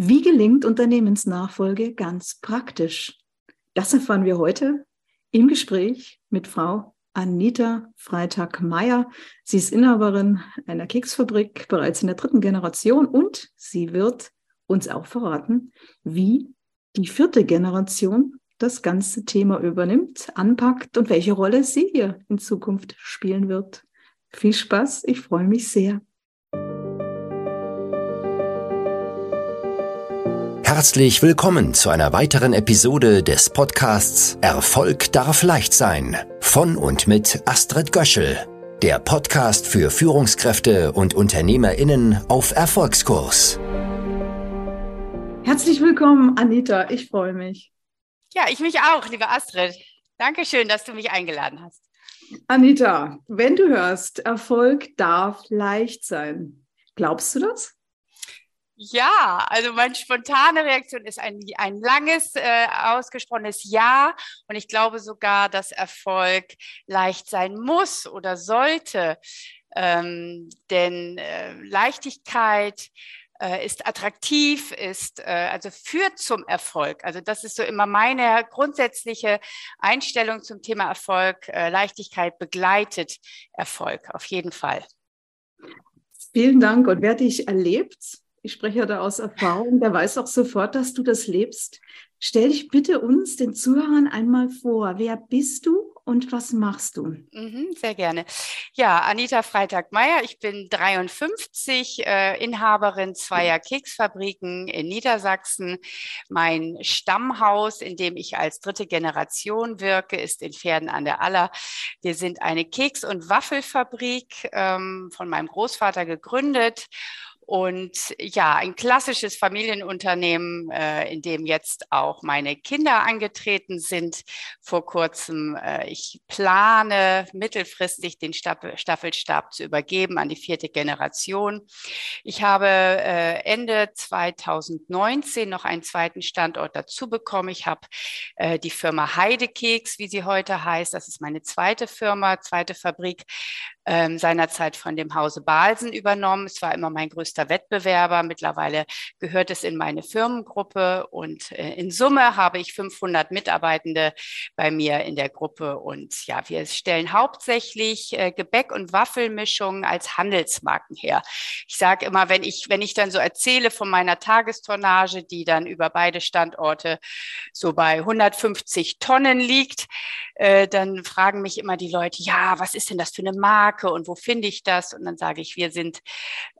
Wie gelingt Unternehmensnachfolge ganz praktisch? Das erfahren wir heute im Gespräch mit Frau Anita Freitag-Meyer. Sie ist Inhaberin einer Keksfabrik bereits in der dritten Generation und sie wird uns auch verraten, wie die vierte Generation das ganze Thema übernimmt, anpackt und welche Rolle sie hier in Zukunft spielen wird. Viel Spaß, ich freue mich sehr. Herzlich willkommen zu einer weiteren Episode des Podcasts Erfolg darf leicht sein von und mit Astrid Göschel, der Podcast für Führungskräfte und Unternehmerinnen auf Erfolgskurs. Herzlich willkommen, Anita, ich freue mich. Ja, ich mich auch, liebe Astrid. Dankeschön, dass du mich eingeladen hast. Anita, wenn du hörst, Erfolg darf leicht sein, glaubst du das? Ja, also meine spontane Reaktion ist ein, ein langes, äh, ausgesprochenes Ja. Und ich glaube sogar, dass Erfolg leicht sein muss oder sollte. Ähm, denn äh, Leichtigkeit äh, ist attraktiv, ist, äh, also führt zum Erfolg. Also das ist so immer meine grundsätzliche Einstellung zum Thema Erfolg. Äh, Leichtigkeit begleitet Erfolg, auf jeden Fall. Vielen Dank. Und wer dich erlebt, ich spreche da aus Erfahrung, der weiß auch sofort, dass du das lebst. Stell dich bitte uns, den Zuhörern, einmal vor. Wer bist du und was machst du? Mhm, sehr gerne. Ja, Anita Freitag-Meyer, ich bin 53, äh, Inhaberin zweier Keksfabriken in Niedersachsen. Mein Stammhaus, in dem ich als dritte Generation wirke, ist in Pferden an der Aller. Wir sind eine Keks- und Waffelfabrik ähm, von meinem Großvater gegründet und ja, ein klassisches Familienunternehmen, äh, in dem jetzt auch meine Kinder angetreten sind vor kurzem. Äh, ich plane mittelfristig den Staffelstab zu übergeben an die vierte Generation. Ich habe äh, Ende 2019 noch einen zweiten Standort dazu bekommen. Ich habe äh, die Firma Heidekeks, wie sie heute heißt. Das ist meine zweite Firma, zweite Fabrik ähm, seinerzeit von dem Hause Balsen übernommen. Es war immer mein größter Wettbewerber. Mittlerweile gehört es in meine Firmengruppe und äh, in Summe habe ich 500 Mitarbeitende bei mir in der Gruppe. Und ja, wir stellen hauptsächlich äh, Gebäck- und Waffelmischungen als Handelsmarken her. Ich sage immer, wenn ich, wenn ich dann so erzähle von meiner Tagestonnage, die dann über beide Standorte so bei 150 Tonnen liegt, äh, dann fragen mich immer die Leute, ja, was ist denn das für eine Marke? Und wo finde ich das? Und dann sage ich, wir sind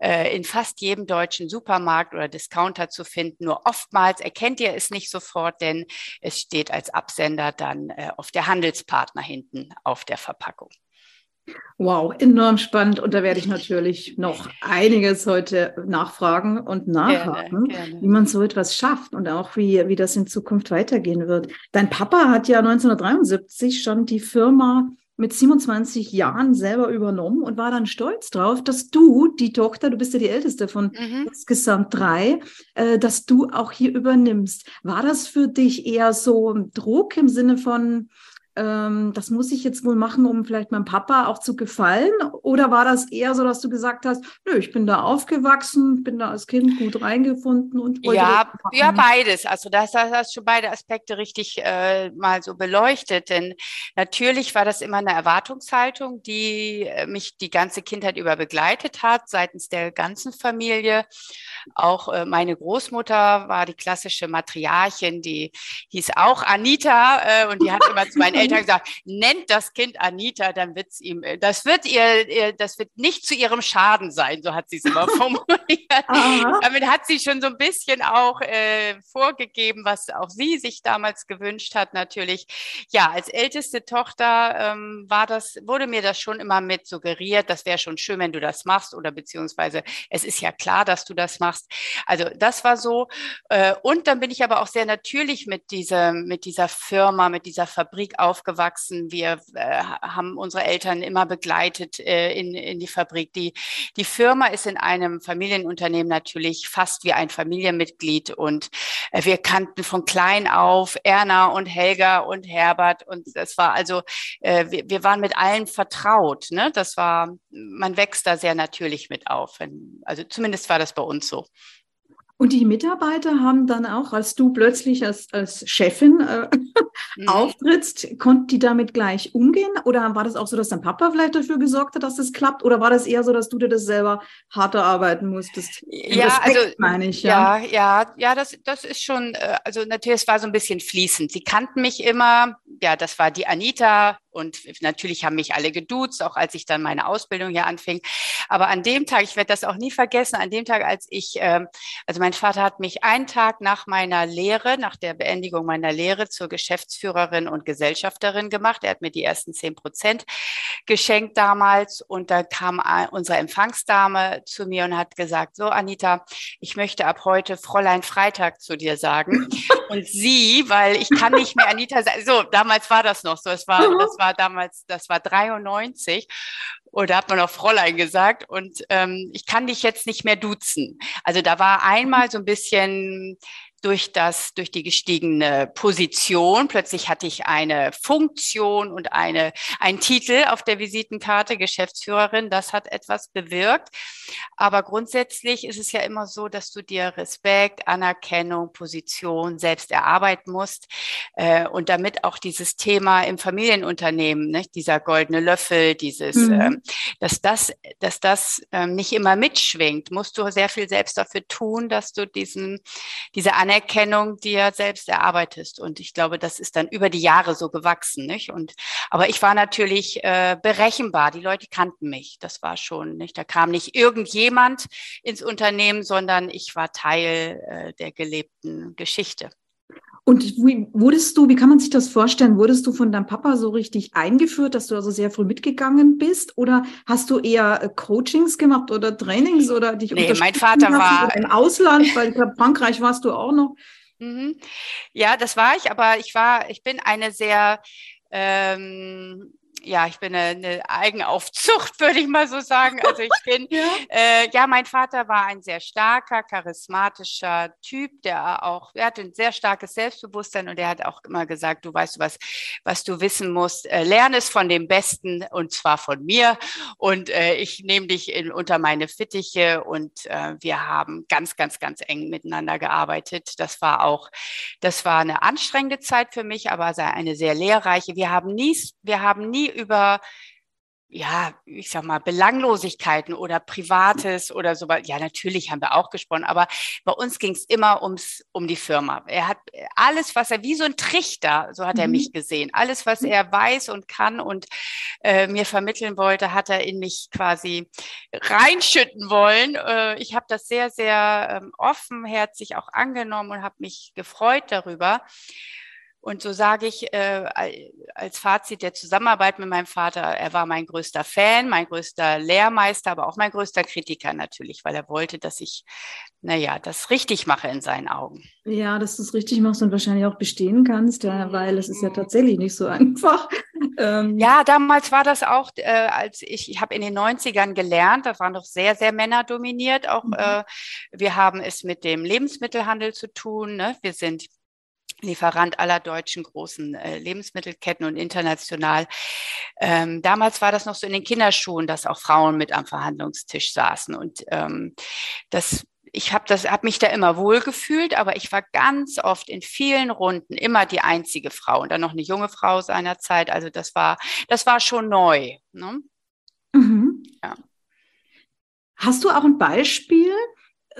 in fast jedem deutschen Supermarkt oder Discounter zu finden. Nur oftmals erkennt ihr es nicht sofort, denn es steht als Absender dann äh, auf der Handelspartner hinten auf der Verpackung. Wow, enorm spannend. Und da werde ich natürlich noch einiges heute nachfragen und nachhaken, gerne, gerne. wie man so etwas schafft und auch wie, wie das in Zukunft weitergehen wird. Dein Papa hat ja 1973 schon die Firma mit 27 Jahren selber übernommen und war dann stolz drauf, dass du, die Tochter, du bist ja die älteste von mhm. insgesamt drei, äh, dass du auch hier übernimmst. War das für dich eher so ein Druck im Sinne von, ähm, das muss ich jetzt wohl machen, um vielleicht meinem Papa auch zu gefallen? Oder war das eher so, dass du gesagt hast, nö, ich bin da aufgewachsen, bin da als Kind gut reingefunden und wollte ja, ja beides. Also das, das hast schon beide Aspekte richtig äh, mal so beleuchtet. Denn natürlich war das immer eine Erwartungshaltung, die äh, mich die ganze Kindheit über begleitet hat, seitens der ganzen Familie. Auch äh, meine Großmutter war die klassische Matriarchin, die hieß auch Anita äh, und die hat immer zu meinen Eltern gesagt, nennt das Kind Anita, dann wird es ihm, äh, das wird ihr, das wird nicht zu ihrem Schaden sein, so hat sie es immer formuliert. Damit hat sie schon so ein bisschen auch äh, vorgegeben, was auch sie sich damals gewünscht hat, natürlich. Ja, als älteste Tochter ähm, war das, wurde mir das schon immer mit suggeriert, das wäre schon schön, wenn du das machst oder beziehungsweise es ist ja klar, dass du das machst. Also das war so. Äh, und dann bin ich aber auch sehr natürlich mit dieser, mit dieser Firma, mit dieser Fabrik auf aufgewachsen. Wir äh, haben unsere Eltern immer begleitet äh, in, in die Fabrik. Die, die Firma ist in einem Familienunternehmen natürlich fast wie ein Familienmitglied und äh, wir kannten von klein auf Erna und Helga und Herbert und das war also, äh, wir, wir waren mit allen vertraut. Ne? Das war, man wächst da sehr natürlich mit auf. Also zumindest war das bei uns so. Und die Mitarbeiter haben dann auch, als du plötzlich als, als Chefin äh, mhm. auftrittst, konnten die damit gleich umgehen? Oder war das auch so, dass dein Papa vielleicht dafür gesorgt hat, dass das klappt? Oder war das eher so, dass du dir das selber harter arbeiten musstest? ja, Respekt, also meine ich. Ja, ja, ja, ja das, das ist schon, äh, also natürlich, es war so ein bisschen fließend. Sie kannten mich immer, ja, das war die Anita, und natürlich haben mich alle geduzt, auch als ich dann meine Ausbildung hier anfing. Aber an dem Tag, ich werde das auch nie vergessen, an dem Tag, als ich, äh, also mein Vater hat mich einen Tag nach meiner Lehre, nach der Beendigung meiner Lehre zur Geschäftsführerin und Gesellschafterin gemacht. Er hat mir die ersten zehn Prozent geschenkt damals. Und da kam unsere Empfangsdame zu mir und hat gesagt, so Anita, ich möchte ab heute Fräulein Freitag zu dir sagen. und sie, weil ich kann nicht mehr Anita sagen, so, damals war das noch so, es war, das war damals, das war 93 oder hat man auch Fräulein gesagt und ähm, ich kann dich jetzt nicht mehr duzen. Also da war einmal so ein bisschen durch das, durch die gestiegene Position. Plötzlich hatte ich eine Funktion und eine, einen Titel auf der Visitenkarte, Geschäftsführerin. Das hat etwas bewirkt. Aber grundsätzlich ist es ja immer so, dass du dir Respekt, Anerkennung, Position selbst erarbeiten musst. Äh, und damit auch dieses Thema im Familienunternehmen, ne, dieser goldene Löffel, dieses, mhm. äh, dass das, dass das äh, nicht immer mitschwingt, musst du sehr viel selbst dafür tun, dass du diesen, diese Anerkennung Anerkennung dir selbst erarbeitest. Und ich glaube, das ist dann über die Jahre so gewachsen. Nicht? Und, aber ich war natürlich äh, berechenbar. Die Leute kannten mich. Das war schon nicht. Da kam nicht irgendjemand ins Unternehmen, sondern ich war Teil äh, der gelebten Geschichte. Und wie wurdest du, wie kann man sich das vorstellen? Wurdest du von deinem Papa so richtig eingeführt, dass du also sehr früh mitgegangen bist? Oder hast du eher äh, Coachings gemacht oder Trainings oder dich Nee, mein Vater war im Ausland, weil ich glaube, Frankreich warst du auch noch. Mhm. Ja, das war ich, aber ich war, ich bin eine sehr ähm, ja, ich bin eine, eine Eigenaufzucht, würde ich mal so sagen. Also ich bin, ja. Äh, ja, mein Vater war ein sehr starker, charismatischer Typ, der auch, er hatte ein sehr starkes Selbstbewusstsein und er hat auch immer gesagt, du weißt was, was du wissen musst, äh, lerne es von dem Besten und zwar von mir und äh, ich nehme dich in, unter meine Fittiche und äh, wir haben ganz, ganz, ganz eng miteinander gearbeitet. Das war auch, das war eine anstrengende Zeit für mich, aber eine sehr lehrreiche. Wir haben nie, wir haben nie über ja, ich sag mal, Belanglosigkeiten oder Privates oder so. Ja, natürlich haben wir auch gesprochen, aber bei uns ging es immer ums, um die Firma. Er hat alles, was er, wie so ein Trichter, so hat mhm. er mich gesehen. Alles, was er weiß und kann und äh, mir vermitteln wollte, hat er in mich quasi reinschütten wollen. Äh, ich habe das sehr, sehr ähm, offenherzig auch angenommen und habe mich gefreut darüber. Und so sage ich äh, als Fazit der Zusammenarbeit mit meinem Vater, er war mein größter Fan, mein größter Lehrmeister, aber auch mein größter Kritiker natürlich, weil er wollte, dass ich, naja, das richtig mache in seinen Augen. Ja, dass du es richtig machst und wahrscheinlich auch bestehen kannst, ja, weil es ist ja tatsächlich nicht so einfach. Ähm ja, damals war das auch, äh, als ich, ich habe in den 90ern gelernt, das war noch sehr, sehr männerdominiert. Auch mhm. äh, wir haben es mit dem Lebensmittelhandel zu tun. Ne? Wir sind Lieferant aller deutschen großen äh, Lebensmittelketten und international. Ähm, damals war das noch so in den Kinderschuhen, dass auch Frauen mit am Verhandlungstisch saßen. Und ähm, das, ich habe das, habe mich da immer wohl gefühlt, aber ich war ganz oft in vielen Runden immer die einzige Frau und dann noch eine junge Frau seinerzeit. Also das war, das war schon neu. Ne? Mhm. Ja. Hast du auch ein Beispiel,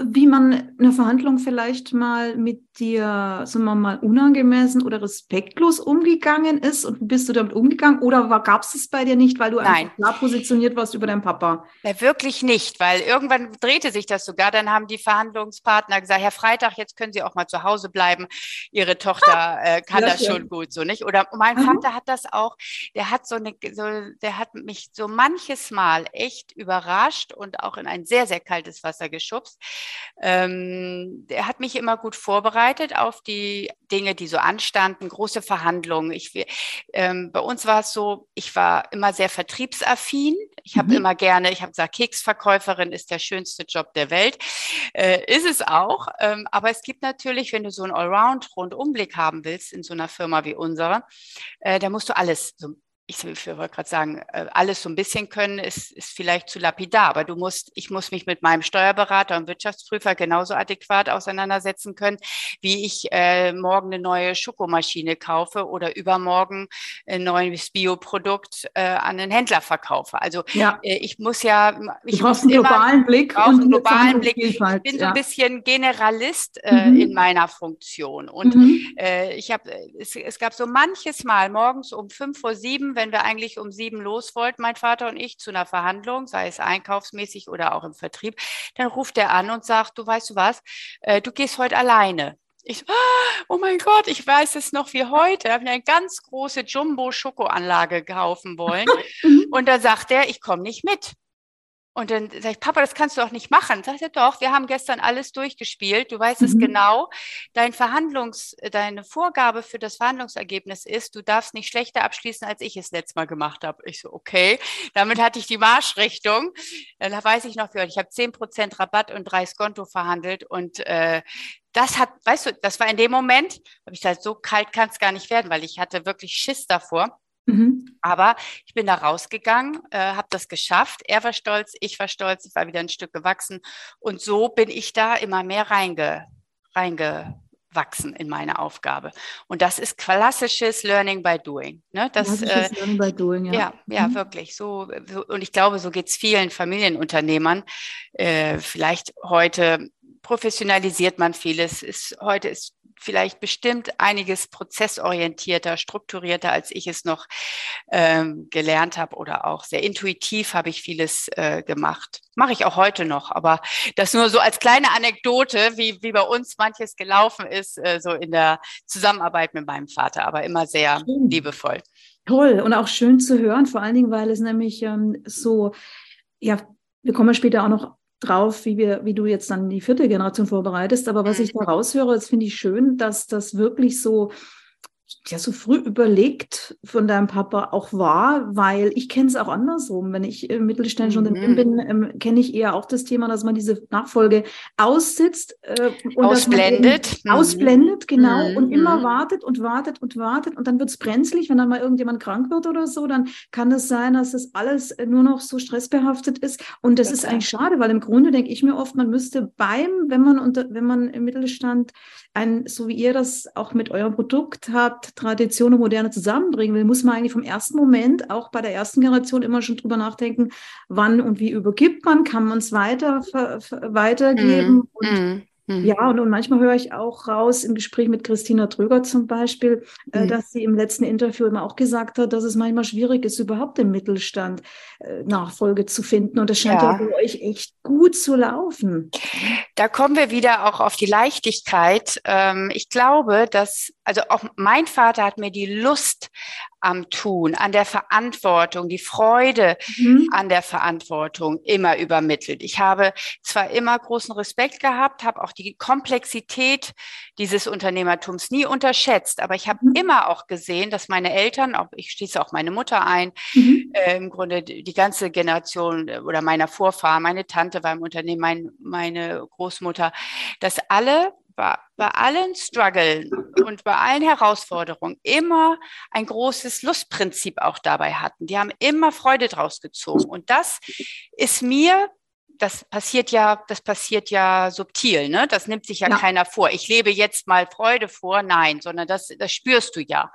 wie man eine Verhandlung vielleicht mal mit dir, sagen wir mal, unangemessen oder respektlos umgegangen ist und bist du damit umgegangen oder gab es es bei dir nicht, weil du Nein. einfach klar positioniert warst über deinen Papa? Ja, wirklich nicht, weil irgendwann drehte sich das sogar. Dann haben die Verhandlungspartner gesagt, Herr Freitag, jetzt können Sie auch mal zu Hause bleiben. Ihre Tochter äh, kann das schön. schon gut, so nicht? Oder mein mhm. Vater hat das auch, der hat so eine, so, der hat mich so manches Mal echt überrascht und auch in ein sehr, sehr kaltes Wasser geschubst. Ähm, der hat mich immer gut vorbereitet auf die Dinge, die so anstanden, große Verhandlungen. Ich, ähm, bei uns war es so, ich war immer sehr vertriebsaffin. Ich habe mhm. immer gerne, ich habe gesagt, Keksverkäuferin ist der schönste Job der Welt. Äh, ist es auch. Ähm, aber es gibt natürlich, wenn du so einen Allround-Rundumblick haben willst in so einer Firma wie unserer, äh, da musst du alles so ich wollte gerade sagen, äh, alles so ein bisschen können, ist, ist vielleicht zu lapidar, aber du musst, ich muss mich mit meinem Steuerberater und Wirtschaftsprüfer genauso adäquat auseinandersetzen können, wie ich äh, morgen eine neue Schokomaschine kaufe oder übermorgen ein neues Bioprodukt äh, an den Händler verkaufe. Also ja. äh, ich muss ja, ich du brauchst einen globalen Blick und einen globalen Blick. Ich bin ja. so ein bisschen Generalist äh, mhm. in meiner Funktion und mhm. äh, ich habe, es, es gab so manches Mal morgens um fünf vor sieben wenn wir eigentlich um sieben los wollten, mein Vater und ich, zu einer Verhandlung, sei es einkaufsmäßig oder auch im Vertrieb, dann ruft er an und sagt, du weißt du was, äh, du gehst heute alleine. Ich, oh mein Gott, ich weiß es noch wie heute. Ich habe eine ganz große Jumbo-Schokoanlage kaufen wollen. Mhm. Und da sagt er, ich komme nicht mit. Und dann sage ich, Papa, das kannst du doch nicht machen. Sagt er, doch, wir haben gestern alles durchgespielt. Du weißt mhm. es genau. Dein Verhandlungs, deine Vorgabe für das Verhandlungsergebnis ist, du darfst nicht schlechter abschließen, als ich es letztes Mal gemacht habe. Ich so, okay. Damit hatte ich die Marschrichtung. Dann weiß ich noch, ich habe 10% Rabatt und drei Skonto verhandelt und äh, das hat, weißt du, das war in dem Moment, habe ich gesagt, so kalt kann es gar nicht werden, weil ich hatte wirklich Schiss davor. Mhm. Aber ich bin da rausgegangen, äh, habe das geschafft. Er war stolz, ich war stolz, ich war wieder ein Stück gewachsen. Und so bin ich da immer mehr reinge, reingewachsen in meine Aufgabe. Und das ist klassisches Learning by Doing. Ne? Das, klassisches äh, Learning by Doing, ja. Ja, ja mhm. wirklich. So, so, und ich glaube, so geht es vielen Familienunternehmern. Äh, vielleicht heute professionalisiert man vieles. Ist, heute ist vielleicht bestimmt einiges prozessorientierter, strukturierter, als ich es noch ähm, gelernt habe oder auch sehr intuitiv habe ich vieles äh, gemacht. Mache ich auch heute noch, aber das nur so als kleine Anekdote, wie, wie bei uns manches gelaufen ist, äh, so in der Zusammenarbeit mit meinem Vater, aber immer sehr schön. liebevoll. Toll und auch schön zu hören, vor allen Dingen, weil es nämlich ähm, so, ja, wir kommen später auch noch drauf, wie wir, wie du jetzt dann die vierte Generation vorbereitest. Aber was ich da raushöre, das finde ich schön, dass das wirklich so ja so früh überlegt von deinem Papa auch war, weil ich kenne es auch andersrum. Wenn ich im mittelständischen mhm. Unternehmen bin, ähm, kenne ich eher auch das Thema, dass man diese Nachfolge aussitzt äh, und ausblendet. Mhm. Ausblendet, genau, mhm. und immer wartet und wartet und wartet und dann wird es brenzlig, wenn dann mal irgendjemand krank wird oder so, dann kann es das sein, dass das alles nur noch so stressbehaftet ist. Und das okay. ist eigentlich schade, weil im Grunde denke ich mir oft, man müsste beim, wenn man unter, wenn man im Mittelstand ein, so wie ihr das auch mit eurem Produkt habt, Tradition und Moderne zusammenbringen will, muss man eigentlich vom ersten Moment, auch bei der ersten Generation, immer schon drüber nachdenken, wann und wie übergibt man, kann man es weiter, weitergeben. Mm, und mm. Mhm. Ja, und, und manchmal höre ich auch raus im Gespräch mit Christina Tröger zum Beispiel, äh, mhm. dass sie im letzten Interview immer auch gesagt hat, dass es manchmal schwierig ist, überhaupt im Mittelstand äh, Nachfolge zu finden. Und das scheint ja. ja für euch echt gut zu laufen. Da kommen wir wieder auch auf die Leichtigkeit. Ähm, ich glaube, dass, also auch mein Vater hat mir die Lust am Tun, an der Verantwortung, die Freude mhm. an der Verantwortung immer übermittelt. Ich habe zwar immer großen Respekt gehabt, habe auch die Komplexität dieses Unternehmertums nie unterschätzt, aber ich habe mhm. immer auch gesehen, dass meine Eltern, auch ich schließe auch meine Mutter ein, mhm. äh, im Grunde die ganze Generation äh, oder meiner Vorfahren, meine Tante war im Unternehmen, mein, meine Großmutter, dass alle bei, bei allen Struggeln und bei allen Herausforderungen immer ein großes Lustprinzip auch dabei hatten. Die haben immer Freude draus gezogen. Und das ist mir das passiert ja, das passiert ja subtil, ne? Das nimmt sich ja, ja, keiner vor. Ich lebe jetzt mal Freude vor, nein, sondern das, das spürst du ja.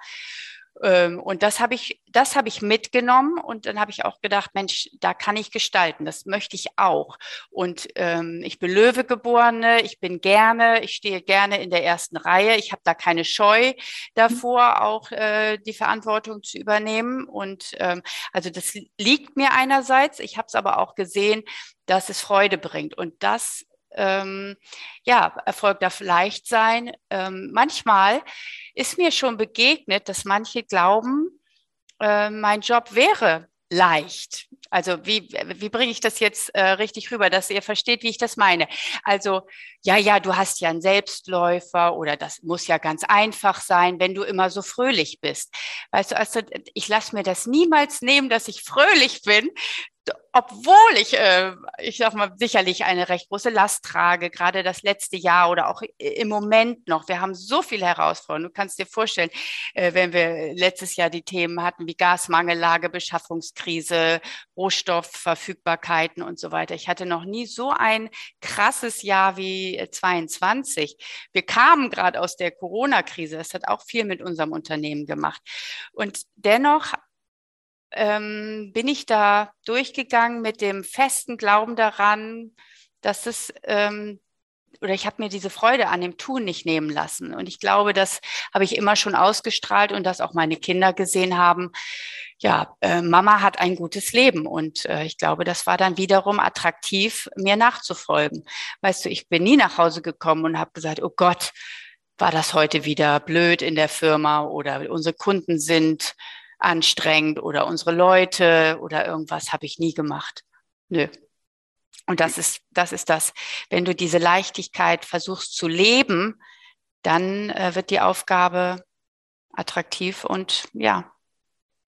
Ähm, und das habe ich, das habe ich mitgenommen und dann habe ich auch gedacht, Mensch, da kann ich gestalten, das möchte ich auch. Und ähm, ich bin Löwe geborene, ich bin gerne, ich stehe gerne in der ersten Reihe, ich habe da keine Scheu davor, auch äh, die Verantwortung zu übernehmen. Und ähm, also das liegt mir einerseits, ich habe es aber auch gesehen, dass es Freude bringt. Und das ähm, ja, Erfolg darf leicht sein. Ähm, manchmal ist mir schon begegnet, dass manche glauben, äh, mein Job wäre leicht. Also wie, wie bringe ich das jetzt äh, richtig rüber, dass ihr versteht, wie ich das meine? Also ja, ja, du hast ja einen Selbstläufer oder das muss ja ganz einfach sein, wenn du immer so fröhlich bist. Weißt du, also ich lasse mir das niemals nehmen, dass ich fröhlich bin, obwohl ich, äh, ich sag mal, sicherlich eine recht große Last trage, gerade das letzte Jahr oder auch im Moment noch. Wir haben so viele Herausforderungen. Du kannst dir vorstellen, äh, wenn wir letztes Jahr die Themen hatten wie Gasmangellage, Beschaffungskrise, Rohstoffverfügbarkeiten und so weiter. Ich hatte noch nie so ein krasses Jahr wie 22. Wir kamen gerade aus der Corona-Krise. Das hat auch viel mit unserem Unternehmen gemacht. Und dennoch ähm, bin ich da durchgegangen mit dem festen Glauben daran, dass es ähm, oder ich habe mir diese Freude an dem Tun nicht nehmen lassen. Und ich glaube, das habe ich immer schon ausgestrahlt und dass auch meine Kinder gesehen haben, ja, äh, Mama hat ein gutes Leben. Und äh, ich glaube, das war dann wiederum attraktiv, mir nachzufolgen. Weißt du, ich bin nie nach Hause gekommen und habe gesagt, oh Gott, war das heute wieder blöd in der Firma oder unsere Kunden sind anstrengend oder unsere Leute oder irgendwas habe ich nie gemacht. Nö. Und das ist, das ist das. Wenn du diese Leichtigkeit versuchst zu leben, dann äh, wird die Aufgabe attraktiv und ja,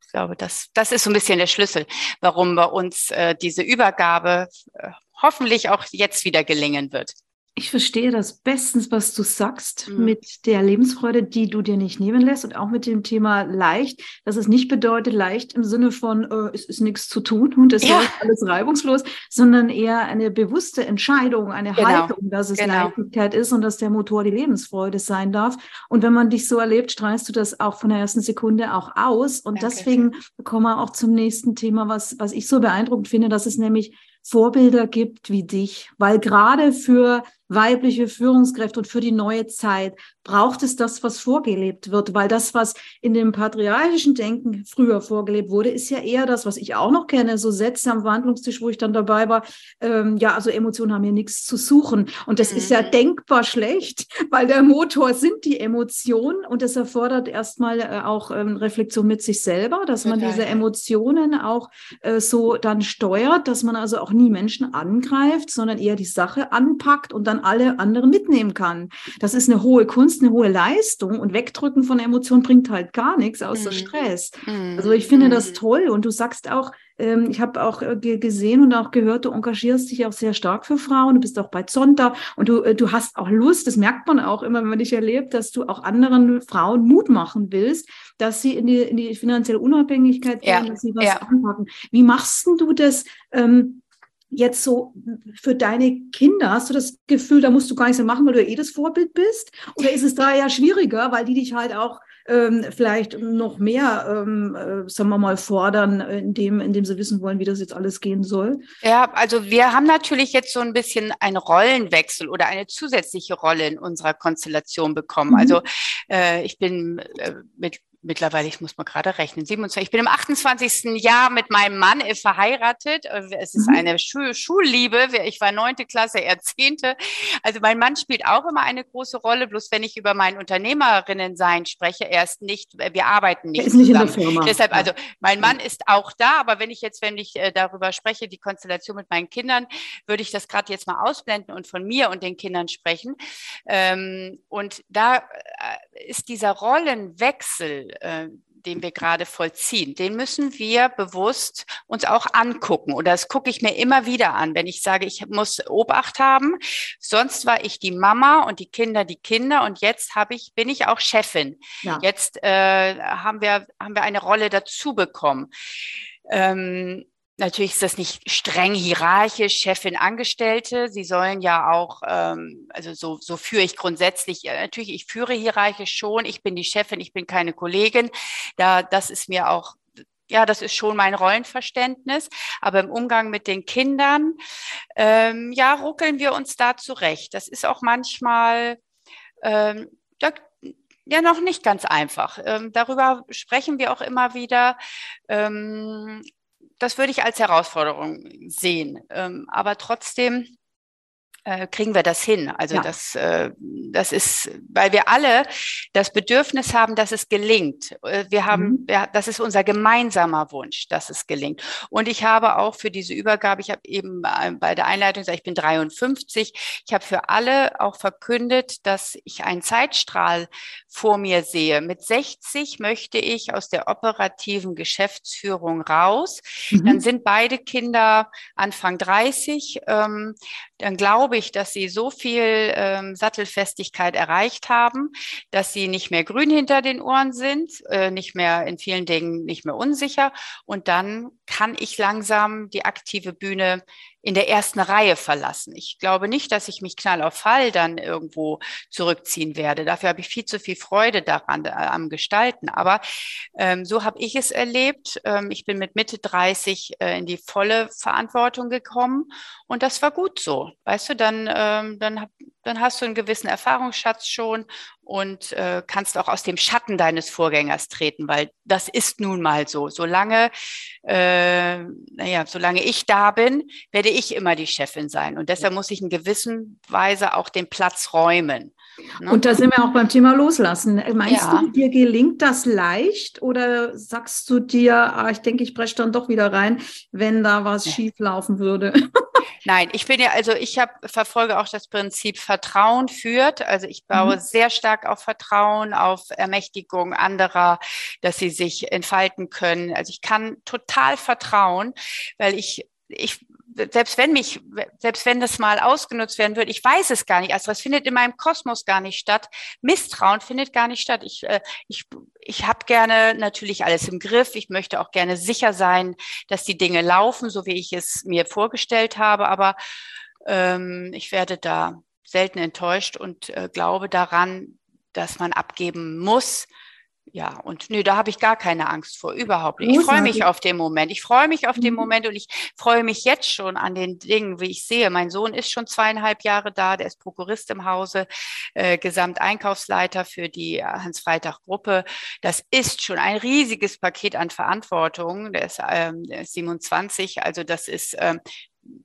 ich glaube, das, das ist so ein bisschen der Schlüssel, warum bei uns äh, diese Übergabe äh, hoffentlich auch jetzt wieder gelingen wird. Ich verstehe das bestens, was du sagst, mhm. mit der Lebensfreude, die du dir nicht nehmen lässt und auch mit dem Thema leicht, dass es nicht bedeutet leicht im Sinne von, äh, es ist nichts zu tun und es ja. läuft alles reibungslos, sondern eher eine bewusste Entscheidung, eine genau. Haltung, dass es genau. Leichtigkeit ist und dass der Motor die Lebensfreude sein darf. Und wenn man dich so erlebt, strahlst du das auch von der ersten Sekunde auch aus. Und Danke. deswegen kommen wir auch zum nächsten Thema, was, was ich so beeindruckend finde, dass es nämlich Vorbilder gibt wie dich, weil gerade für weibliche Führungskräfte und für die neue Zeit braucht es das, was vorgelebt wird, weil das, was in dem patriarchischen Denken früher vorgelebt wurde, ist ja eher das, was ich auch noch kenne, so Sätze am Verhandlungstisch, wo ich dann dabei war, ähm, ja, also Emotionen haben hier nichts zu suchen und das mhm. ist ja mhm. denkbar schlecht, weil der Motor sind die Emotionen und das erfordert erstmal äh, auch ähm, Reflexion mit sich selber, dass man diese Emotionen auch äh, so dann steuert, dass man also auch nie Menschen angreift, sondern eher die Sache anpackt und dann alle anderen mitnehmen kann. Das ist eine hohe Kunst, eine hohe Leistung und Wegdrücken von Emotionen bringt halt gar nichts außer mhm. Stress. Mhm. Also ich finde das mhm. toll und du sagst auch, ähm, ich habe auch äh, gesehen und auch gehört, du engagierst dich auch sehr stark für Frauen. Du bist auch bei Zonta und du, äh, du hast auch Lust, das merkt man auch immer, wenn man dich erlebt, dass du auch anderen Frauen Mut machen willst, dass sie in die, in die finanzielle Unabhängigkeit gehen, ja. dass sie was ja. anpacken. Wie machst du das? Ähm, jetzt so für deine Kinder, hast du das Gefühl, da musst du gar nichts mehr machen, weil du ja eh das Vorbild bist? Oder ist es da ja schwieriger, weil die dich halt auch ähm, vielleicht noch mehr, ähm, äh, sagen wir mal, fordern, indem, indem sie wissen wollen, wie das jetzt alles gehen soll? Ja, also wir haben natürlich jetzt so ein bisschen einen Rollenwechsel oder eine zusätzliche Rolle in unserer Konstellation bekommen. Mhm. Also äh, ich bin äh, mit mittlerweile, ich muss mal gerade rechnen, 27. Ich bin im 28. Jahr mit meinem Mann äh, verheiratet. Äh, es ist mhm. eine Schu Schulliebe. Ich war neunte Klasse, er zehnte. Also mein Mann spielt auch immer eine große Rolle. Bloß wenn ich über mein Unternehmerinnen-Sein spreche, er ist nicht, äh, wir arbeiten nicht, er ist nicht zusammen. In der Firma. Deshalb, also mein Mann ist auch da, aber wenn ich jetzt, wenn ich darüber spreche, die Konstellation mit meinen Kindern, würde ich das gerade jetzt mal ausblenden und von mir und den Kindern sprechen. Ähm, und da ist dieser Rollenwechsel äh, den wir gerade vollziehen, den müssen wir bewusst uns auch angucken. Oder das gucke ich mir immer wieder an, wenn ich sage, ich muss Obacht haben. Sonst war ich die Mama und die Kinder die Kinder und jetzt habe ich, bin ich auch Chefin. Ja. Jetzt äh, haben wir haben wir eine Rolle dazu bekommen. Ähm, Natürlich ist das nicht streng hierarchisch, Chefin, Angestellte. Sie sollen ja auch, ähm, also so, so führe ich grundsätzlich, äh, natürlich, ich führe hierarchisch schon, ich bin die Chefin, ich bin keine Kollegin. Da, das ist mir auch, ja, das ist schon mein Rollenverständnis. Aber im Umgang mit den Kindern, ähm, ja, ruckeln wir uns da zurecht. Das ist auch manchmal, ähm, da, ja, noch nicht ganz einfach. Ähm, darüber sprechen wir auch immer wieder. Ähm, das würde ich als Herausforderung sehen. Ähm, aber trotzdem äh, kriegen wir das hin. Also ja. das, äh, das ist, weil wir alle das Bedürfnis haben, dass es gelingt. Äh, wir haben, mhm. ja, das ist unser gemeinsamer Wunsch, dass es gelingt. Und ich habe auch für diese Übergabe, ich habe eben äh, bei der Einleitung gesagt, ich bin 53. Ich habe für alle auch verkündet, dass ich einen Zeitstrahl vor mir sehe. Mit 60 möchte ich aus der operativen Geschäftsführung raus. Mhm. Dann sind beide Kinder Anfang 30. Ähm, dann glaube ich, dass sie so viel ähm, Sattelfestigkeit erreicht haben, dass sie nicht mehr grün hinter den Ohren sind, äh, nicht mehr in vielen Dingen nicht mehr unsicher. Und dann kann ich langsam die aktive Bühne in der ersten Reihe verlassen. Ich glaube nicht, dass ich mich knall auf Fall dann irgendwo zurückziehen werde. Dafür habe ich viel zu viel Freude daran, äh, am Gestalten. Aber ähm, so habe ich es erlebt. Ähm, ich bin mit Mitte 30 äh, in die volle Verantwortung gekommen und das war gut so. Weißt du, dann, ähm, dann, dann hast du einen gewissen Erfahrungsschatz schon und äh, kannst auch aus dem Schatten deines Vorgängers treten, weil das ist nun mal so. Solange, äh, naja, solange ich da bin, werde ich immer die Chefin sein. Und deshalb muss ich in gewissen Weise auch den Platz räumen. Ne? Und da sind wir auch beim Thema Loslassen. Meinst ja. du, dir gelingt das leicht oder sagst du dir, ah, ich denke, ich breche dann doch wieder rein, wenn da was ja. schief laufen würde? Nein, ich bin ja, also ich habe verfolge auch das Prinzip Vertrauen führt. Also ich baue mhm. sehr stark auf Vertrauen, auf Ermächtigung anderer, dass sie sich entfalten können. Also ich kann total vertrauen, weil ich ich selbst wenn mich, selbst wenn das mal ausgenutzt werden würde, ich weiß es gar nicht. Also das findet in meinem Kosmos gar nicht statt. Misstrauen findet gar nicht statt. Ich, äh, ich, ich habe gerne natürlich alles im Griff. Ich möchte auch gerne sicher sein, dass die Dinge laufen, so wie ich es mir vorgestellt habe. Aber ähm, ich werde da selten enttäuscht und äh, glaube daran, dass man abgeben muss, ja, und nö, da habe ich gar keine Angst vor, überhaupt nicht. Ich freue mich auf den Moment. Ich freue mich auf den mhm. Moment und ich freue mich jetzt schon an den Dingen, wie ich sehe. Mein Sohn ist schon zweieinhalb Jahre da, der ist Prokurist im Hause, äh, Gesamteinkaufsleiter für die Hans-Freitag-Gruppe. Das ist schon ein riesiges Paket an Verantwortung. Der ist, ähm, der ist 27, also das ist ähm,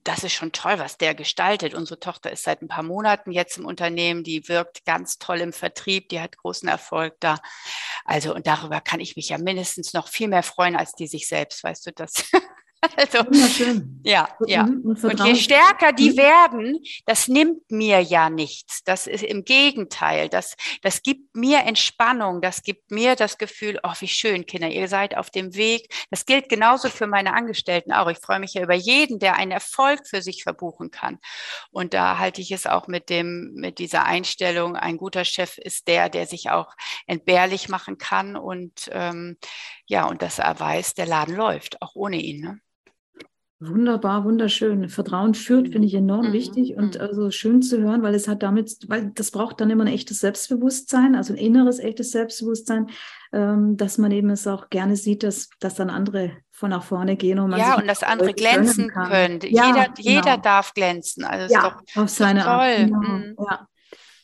das ist schon toll, was der gestaltet. Unsere Tochter ist seit ein paar Monaten jetzt im Unternehmen, die wirkt ganz toll im Vertrieb, die hat großen Erfolg da. Also, und darüber kann ich mich ja mindestens noch viel mehr freuen als die sich selbst, weißt du das? Also, ja, ja. Und, und je stärker die mhm. werden, das nimmt mir ja nichts. Das ist im Gegenteil. Das, das gibt mir Entspannung. Das gibt mir das Gefühl, oh, wie schön, Kinder, ihr seid auf dem Weg. Das gilt genauso für meine Angestellten auch. Ich freue mich ja über jeden, der einen Erfolg für sich verbuchen kann. Und da halte ich es auch mit dem, mit dieser Einstellung. Ein guter Chef ist der, der sich auch entbehrlich machen kann und, ähm, ja, und das erweist, der Laden läuft, auch ohne ihn. Ne? Wunderbar, wunderschön. Vertrauen führt, finde ich enorm mhm. wichtig und mhm. also schön zu hören, weil es hat damit, weil das braucht dann immer ein echtes Selbstbewusstsein, also ein inneres echtes Selbstbewusstsein, ähm, dass man eben es auch gerne sieht, dass, dass dann andere von nach vorne gehen und man ja und dass andere glänzen können. Ja, jeder, genau. jeder darf glänzen. Also ja, ist doch, auf seine toll. Art. Genau. Mhm. Ja.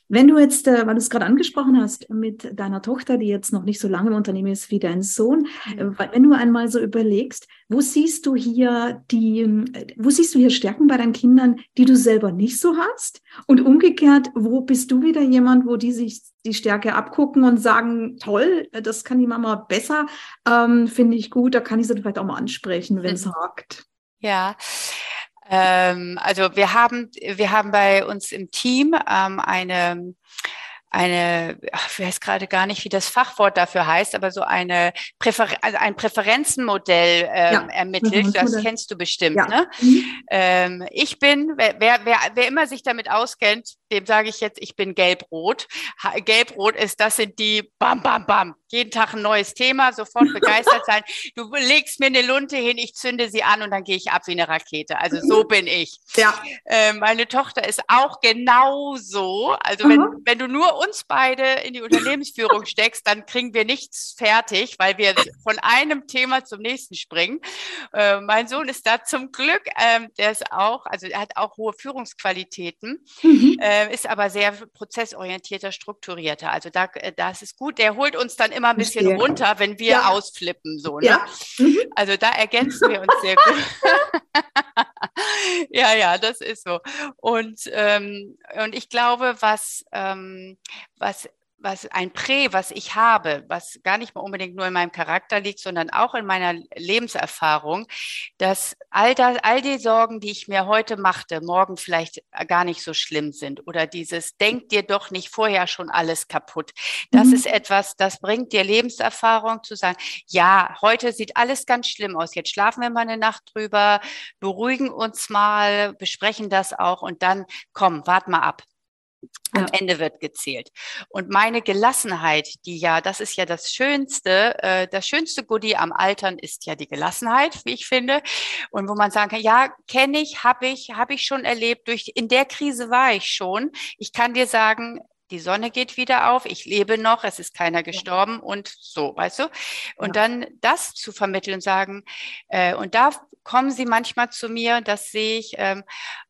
Wenn du jetzt, äh, weil du es gerade angesprochen hast, mit deiner Tochter, die jetzt noch nicht so lange im Unternehmen ist wie dein Sohn, mhm. äh, wenn du einmal so überlegst, wo siehst du hier die, äh, wo siehst du hier Stärken bei deinen Kindern, die du selber nicht so hast? Und umgekehrt, wo bist du wieder jemand, wo die sich die Stärke abgucken und sagen, toll, das kann die Mama besser, ähm, finde ich gut, da kann ich sie vielleicht auch mal ansprechen, wenn es mhm. hakt. Ja, ähm, also wir haben, wir haben bei uns im Team ähm, eine eine, ich weiß gerade gar nicht, wie das Fachwort dafür heißt, aber so eine Präfer also ein Präferenzenmodell ähm, ja. ermittelt. Das kennst du bestimmt. Ja. Ne? Mhm. Ähm, ich bin, wer, wer, wer immer sich damit auskennt, dem sage ich jetzt, ich bin gelb-rot. Gelb-rot ist, das sind die Bam, Bam, Bam. Jeden Tag ein neues Thema, sofort begeistert sein. Du legst mir eine Lunte hin, ich zünde sie an und dann gehe ich ab wie eine Rakete. Also so bin ich. Ja. Äh, meine Tochter ist auch genauso. Also wenn, mhm. wenn du nur uns beide in die Unternehmensführung steckst, dann kriegen wir nichts fertig, weil wir von einem Thema zum nächsten springen. Äh, mein Sohn ist da zum Glück, äh, der ist auch, also er hat auch hohe Führungsqualitäten. Mhm. Äh, ist aber sehr prozessorientierter, strukturierter. Also da, äh, das ist gut. Der holt uns dann immer ein bisschen runter, wenn wir ja. ausflippen. So, ne? ja. Mhm. Also da ergänzen wir uns sehr gut. ja, ja, das ist so. Und, ähm, und ich glaube, was, ähm, was was ein Prä, was ich habe, was gar nicht mal unbedingt nur in meinem Charakter liegt, sondern auch in meiner Lebenserfahrung, dass all, das, all die Sorgen, die ich mir heute machte, morgen vielleicht gar nicht so schlimm sind oder dieses denk dir doch nicht vorher schon alles kaputt. Das mhm. ist etwas, das bringt dir Lebenserfahrung zu sagen, ja, heute sieht alles ganz schlimm aus. Jetzt schlafen wir mal eine Nacht drüber, beruhigen uns mal, besprechen das auch und dann komm, wart mal ab. Am ja. Ende wird gezählt. Und meine Gelassenheit, die ja, das ist ja das Schönste, äh, das schönste Goodie am Altern ist ja die Gelassenheit, wie ich finde. Und wo man sagen kann, ja, kenne ich, habe ich, habe ich schon erlebt, durch, in der Krise war ich schon. Ich kann dir sagen, die Sonne geht wieder auf, ich lebe noch, es ist keiner gestorben ja. und so, weißt du? Und ja. dann das zu vermitteln und sagen, äh, und da kommen sie manchmal zu mir, das sehe ich, ähm,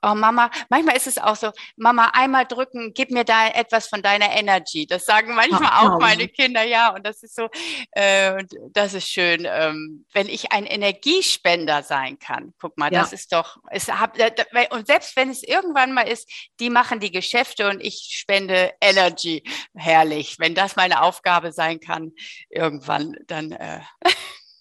oh Mama, manchmal ist es auch so, Mama, einmal drücken, gib mir da etwas von deiner Energy. Das sagen manchmal Ach, auch meine Kinder, ja, und das ist so, äh, und das ist schön, ähm, wenn ich ein Energiespender sein kann. Guck mal, ja. das ist doch, es hab, und selbst wenn es irgendwann mal ist, die machen die Geschäfte und ich spende Energy. Herrlich. Wenn das meine Aufgabe sein kann, irgendwann, dann. Äh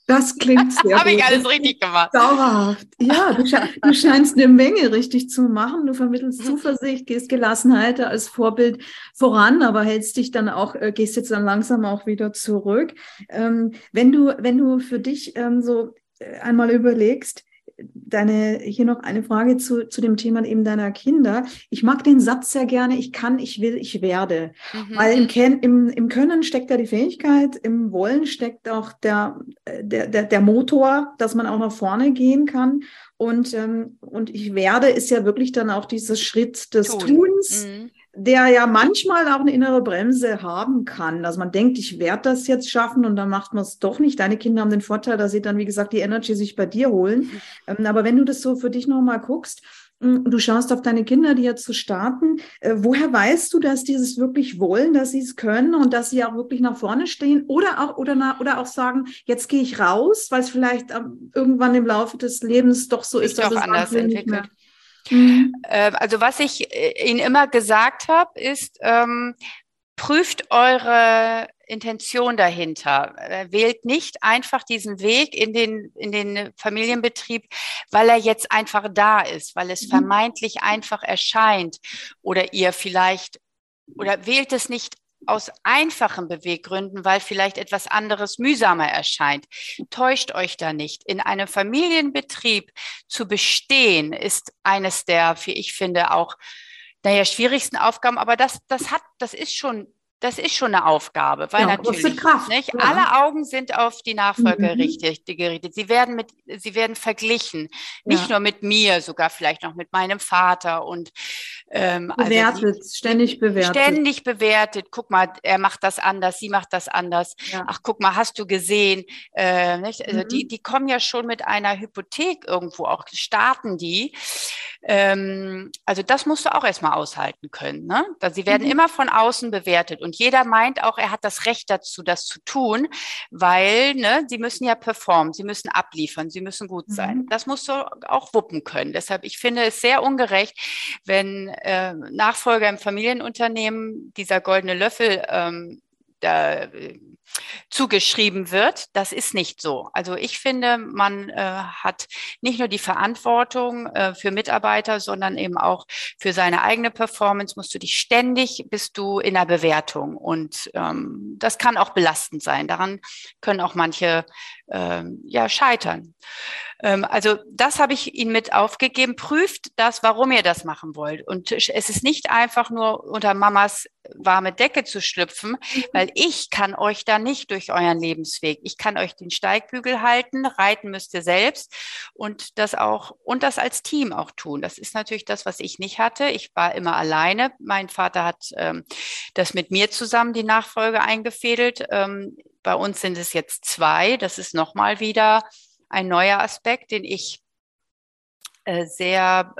das klingt sehr Habe ich alles richtig gemacht. Dauerhaft. Ja, du, sche du, scheinst eine Menge richtig zu machen. Du vermittelst mhm. Zuversicht, gehst Gelassenheit als Vorbild voran, aber hältst dich dann auch, äh, gehst jetzt dann langsam auch wieder zurück. Ähm, wenn du, wenn du für dich ähm, so äh, einmal überlegst, deine, hier noch eine Frage zu, zu dem Thema eben deiner Kinder. Ich mag den Satz sehr gerne, ich kann, ich will, ich werde. Mhm. Weil im, Ken, im, im Können steckt ja die Fähigkeit, im Wollen steckt auch der, der, der, der Motor, dass man auch nach vorne gehen kann. Und, ähm, und ich werde ist ja wirklich dann auch dieser Schritt des Tun. Tuns. Mhm der ja manchmal auch eine innere Bremse haben kann. Also man denkt, ich werde das jetzt schaffen und dann macht man es doch nicht. Deine Kinder haben den Vorteil, dass sie dann, wie gesagt, die Energy sich bei dir holen. Mhm. Ähm, aber wenn du das so für dich nochmal guckst, hm, du schaust auf deine Kinder, die jetzt zu so starten. Äh, woher weißt du, dass die es wirklich wollen, dass sie es können und dass sie auch wirklich nach vorne stehen oder auch oder nach, oder auch sagen, jetzt gehe ich raus, weil es vielleicht ähm, irgendwann im Laufe des Lebens doch so ist, dass es anders entwickelt. Mhm. Ähm, also was ich äh, Ihnen immer gesagt habe, ist, ähm, prüft eure Intention dahinter. Äh, wählt nicht einfach diesen Weg in den, in den Familienbetrieb, weil er jetzt einfach da ist, weil es mhm. vermeintlich einfach erscheint oder ihr vielleicht oder wählt es nicht aus einfachen Beweggründen, weil vielleicht etwas anderes mühsamer erscheint. Täuscht euch da nicht. In einem Familienbetrieb zu bestehen, ist eines der, wie ich finde, auch naja, schwierigsten Aufgaben, aber das, das hat, das ist schon das ist schon eine Aufgabe, weil ja, natürlich Kraft, nicht, ja. alle Augen sind auf die Nachfolge mhm. gerichtet. Sie werden mit, sie werden verglichen, nicht ja. nur mit mir, sogar vielleicht noch mit meinem Vater und ähm, also bewertet, also die, ständig bewertet. Ständig bewertet. Guck mal, er macht das anders, sie macht das anders. Ach, guck mal, hast du gesehen? Äh, nicht? Also mhm. die, die kommen ja schon mit einer Hypothek irgendwo auch starten die. Ähm, also das musst du auch erstmal aushalten können. Ne? Sie werden mhm. immer von außen bewertet und jeder meint auch, er hat das Recht dazu, das zu tun, weil ne, sie müssen ja performen, sie müssen abliefern, sie müssen gut sein. Mhm. Das musst du auch wuppen können. Deshalb, ich finde es sehr ungerecht, wenn äh, Nachfolger im Familienunternehmen dieser goldene Löffel ähm, da, äh, zugeschrieben wird. Das ist nicht so. Also ich finde, man äh, hat nicht nur die Verantwortung äh, für Mitarbeiter, sondern eben auch für seine eigene Performance musst du dich ständig, bist du in der Bewertung. Und ähm, das kann auch belastend sein. Daran können auch manche ähm, ja, scheitern. Ähm, also das habe ich Ihnen mit aufgegeben. Prüft das, warum ihr das machen wollt. Und es ist nicht einfach nur unter Mamas warme Decke zu schlüpfen, mhm. weil ich kann euch da nicht durch euren Lebensweg. Ich kann euch den Steigbügel halten, reiten müsst ihr selbst und das auch und das als Team auch tun. Das ist natürlich das, was ich nicht hatte. Ich war immer alleine. Mein Vater hat ähm, das mit mir zusammen die Nachfolge eingefädelt. Ähm, bei uns sind es jetzt zwei. Das ist nochmal wieder ein neuer Aspekt, den ich äh, sehr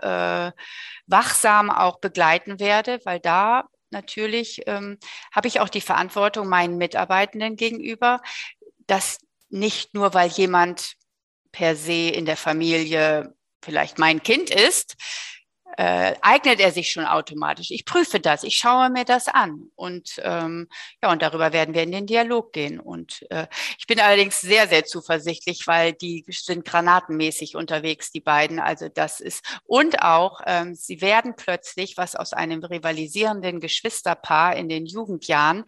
äh, wachsam auch begleiten werde, weil da natürlich ähm, habe ich auch die Verantwortung meinen Mitarbeitenden gegenüber, dass nicht nur weil jemand per se in der Familie vielleicht mein Kind ist, äh, eignet er sich schon automatisch. Ich prüfe das, ich schaue mir das an und ähm, ja, und darüber werden wir in den Dialog gehen. Und äh, ich bin allerdings sehr, sehr zuversichtlich, weil die sind granatenmäßig unterwegs, die beiden. Also das ist und auch ähm, sie werden plötzlich, was aus einem rivalisierenden Geschwisterpaar in den Jugendjahren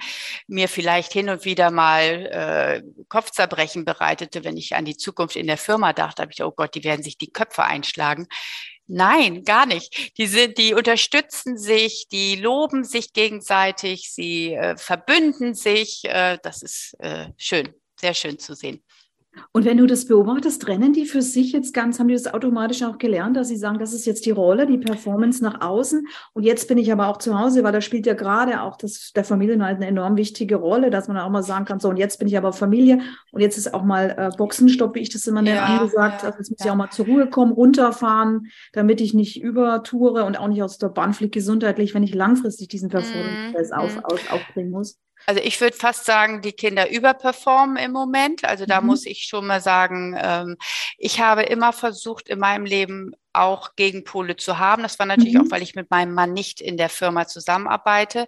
mir vielleicht hin und wieder mal äh, Kopfzerbrechen bereitete, wenn ich an die Zukunft in der Firma dachte, habe ich, oh Gott, die werden sich die Köpfe einschlagen Nein, gar nicht. Die sind, die unterstützen sich, die loben sich gegenseitig, sie äh, verbünden sich. Äh, das ist äh, schön, sehr schön zu sehen. Und wenn du das beobachtest, trennen die für sich jetzt ganz, haben die das automatisch auch gelernt, dass sie sagen, das ist jetzt die Rolle, die Performance nach außen. Und jetzt bin ich aber auch zu Hause, weil da spielt ja gerade auch das, der Familienhalt eine enorm wichtige Rolle, dass man auch mal sagen kann, so, und jetzt bin ich aber Familie und jetzt ist auch mal äh, Boxenstopp, wie ich das immer ja, angesagt. Ja, also jetzt muss ja. ich auch mal zur Ruhe kommen, runterfahren, damit ich nicht übertoure und auch nicht aus der Bahn fliege gesundheitlich, wenn ich langfristig diesen Performance mm, auf, mm. auf, aufbringen muss. Also ich würde fast sagen, die Kinder überperformen im Moment. Also da mhm. muss ich schon mal sagen, ähm, ich habe immer versucht, in meinem Leben auch Gegenpole zu haben. Das war natürlich mhm. auch, weil ich mit meinem Mann nicht in der Firma zusammenarbeite.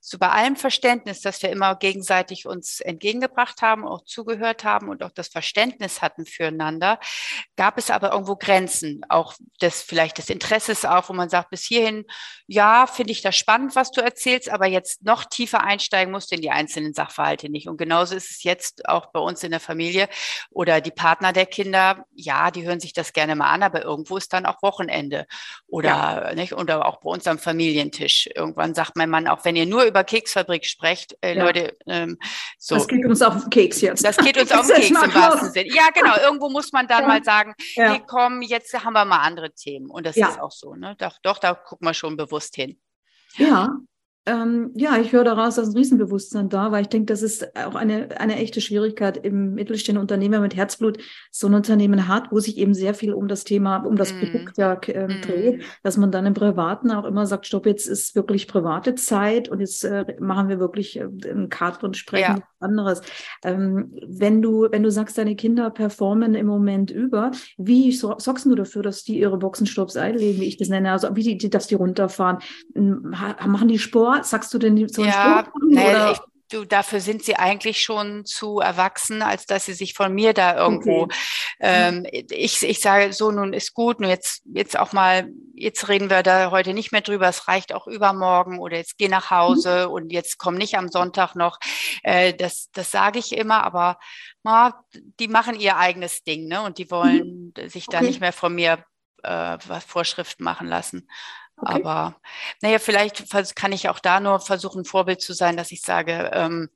So bei allem Verständnis, dass wir immer gegenseitig uns entgegengebracht haben, auch zugehört haben und auch das Verständnis hatten füreinander, gab es aber irgendwo Grenzen, auch des vielleicht des Interesses auch, wo man sagt, bis hierhin, ja, finde ich das spannend, was du erzählst, aber jetzt noch tiefer einsteigen musst du in die einzelnen Sachverhalte nicht. Und genauso ist es jetzt auch bei uns in der Familie oder die Partner der Kinder, ja, die hören sich das gerne mal an, aber irgendwo ist dann auch auch Wochenende oder ja. nicht oder auch bei uns am Familientisch. Irgendwann sagt mein Mann auch, wenn ihr nur über Keksfabrik sprecht, äh, ja. Leute, ähm, so. Das geht uns auf den Keks jetzt. Das geht uns auf den Keks im wahrsten Sinne. Ja, genau. Irgendwo muss man dann ja. mal sagen, ja. hey, komm, jetzt haben wir mal andere Themen. Und das ist auch so. Ne? Doch, doch, da gucken wir schon bewusst hin. Ja, ähm, ja, ich höre daraus, dass ein Riesenbewusstsein da, weil ich denke, das ist auch eine, eine echte Schwierigkeit im mittelständischen Unternehmer mit Herzblut so ein Unternehmen hat, wo sich eben sehr viel um das Thema, um das mm. Produkt ja äh, mm. dreht, dass man dann im Privaten auch immer sagt, stopp, jetzt ist wirklich private Zeit und jetzt äh, machen wir wirklich äh, einen Cut und sprechen ja. anderes. Ähm, wenn du, wenn du sagst, deine Kinder performen im Moment über, wie so, sorgst du dafür, dass die ihre Boxenstopps einlegen, wie ich das nenne, also wie die, die dass die runterfahren? Machen die Sport? Sagst du denn so ja, naja, ich, du, dafür sind sie eigentlich schon zu erwachsen, als dass sie sich von mir da irgendwo, okay. ähm, ich, ich sage so, nun ist gut, nun jetzt, jetzt auch mal, jetzt reden wir da heute nicht mehr drüber, es reicht auch übermorgen oder jetzt geh nach Hause mhm. und jetzt komm nicht am Sonntag noch. Äh, das, das sage ich immer, aber na, die machen ihr eigenes Ding, ne? Und die wollen mhm. sich da okay. nicht mehr von mir äh, Vorschriften machen lassen. Okay. Aber naja, vielleicht kann ich auch da nur versuchen, Vorbild zu sein, dass ich sage, ähm,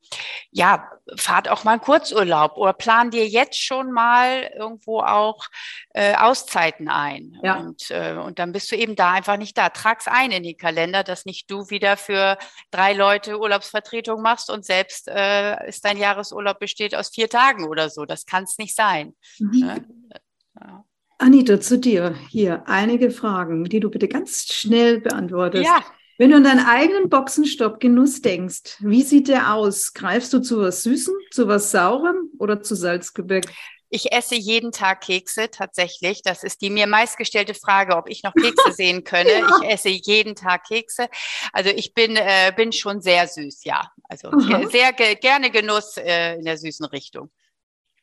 ja, fahrt auch mal einen Kurzurlaub oder plan dir jetzt schon mal irgendwo auch äh, Auszeiten ein. Ja. Und, äh, und dann bist du eben da einfach nicht da. Trag's ein in die Kalender, dass nicht du wieder für drei Leute Urlaubsvertretung machst und selbst äh, ist dein Jahresurlaub besteht aus vier Tagen oder so. Das kann es nicht sein. Mhm. Ne? Ja. Anita, zu dir hier einige Fragen, die du bitte ganz schnell beantwortest. Ja. Wenn du an deinen eigenen Boxenstopp-Genuss denkst, wie sieht der aus? Greifst du zu was Süßem, zu was Saurem oder zu Salzgebäck? Ich esse jeden Tag Kekse tatsächlich. Das ist die mir meistgestellte Frage, ob ich noch Kekse sehen könne. ja. Ich esse jeden Tag Kekse. Also ich bin, äh, bin schon sehr süß, ja. Also Aha. sehr ge gerne Genuss äh, in der süßen Richtung.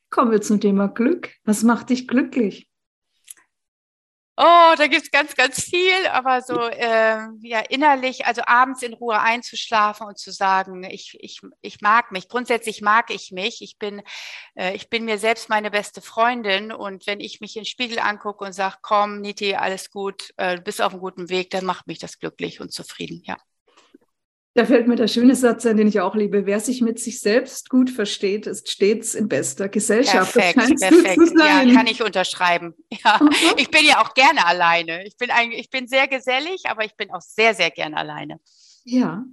Kommen wir zum Thema Glück. Was macht dich glücklich? Oh, da gibt's ganz, ganz viel, aber so äh, ja innerlich, also abends in Ruhe einzuschlafen und zu sagen, ich, ich, ich mag mich. Grundsätzlich mag ich mich. Ich bin, äh, ich bin mir selbst meine beste Freundin und wenn ich mich in den Spiegel angucke und sage, komm, Niti, alles gut, äh, du bist auf einem guten Weg, dann macht mich das glücklich und zufrieden, ja. Da fällt mir der schöne Satz ein, den ich auch liebe. Wer sich mit sich selbst gut versteht, ist stets in bester Gesellschaft. Perfekt, perfekt. Ja, kann ich unterschreiben. Ja. Mhm. Ich bin ja auch gerne alleine. Ich bin eigentlich, ich bin sehr gesellig, aber ich bin auch sehr, sehr gerne alleine. Ja.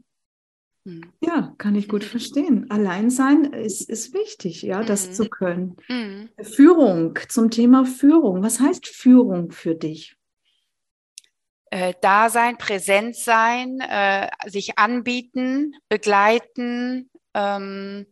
Hm. Ja, kann ich gut verstehen. Allein sein ist, ist wichtig, ja, das mhm. zu können. Mhm. Führung, zum Thema Führung. Was heißt Führung für dich? Äh, da sein, präsent sein, äh, sich anbieten, begleiten, ähm,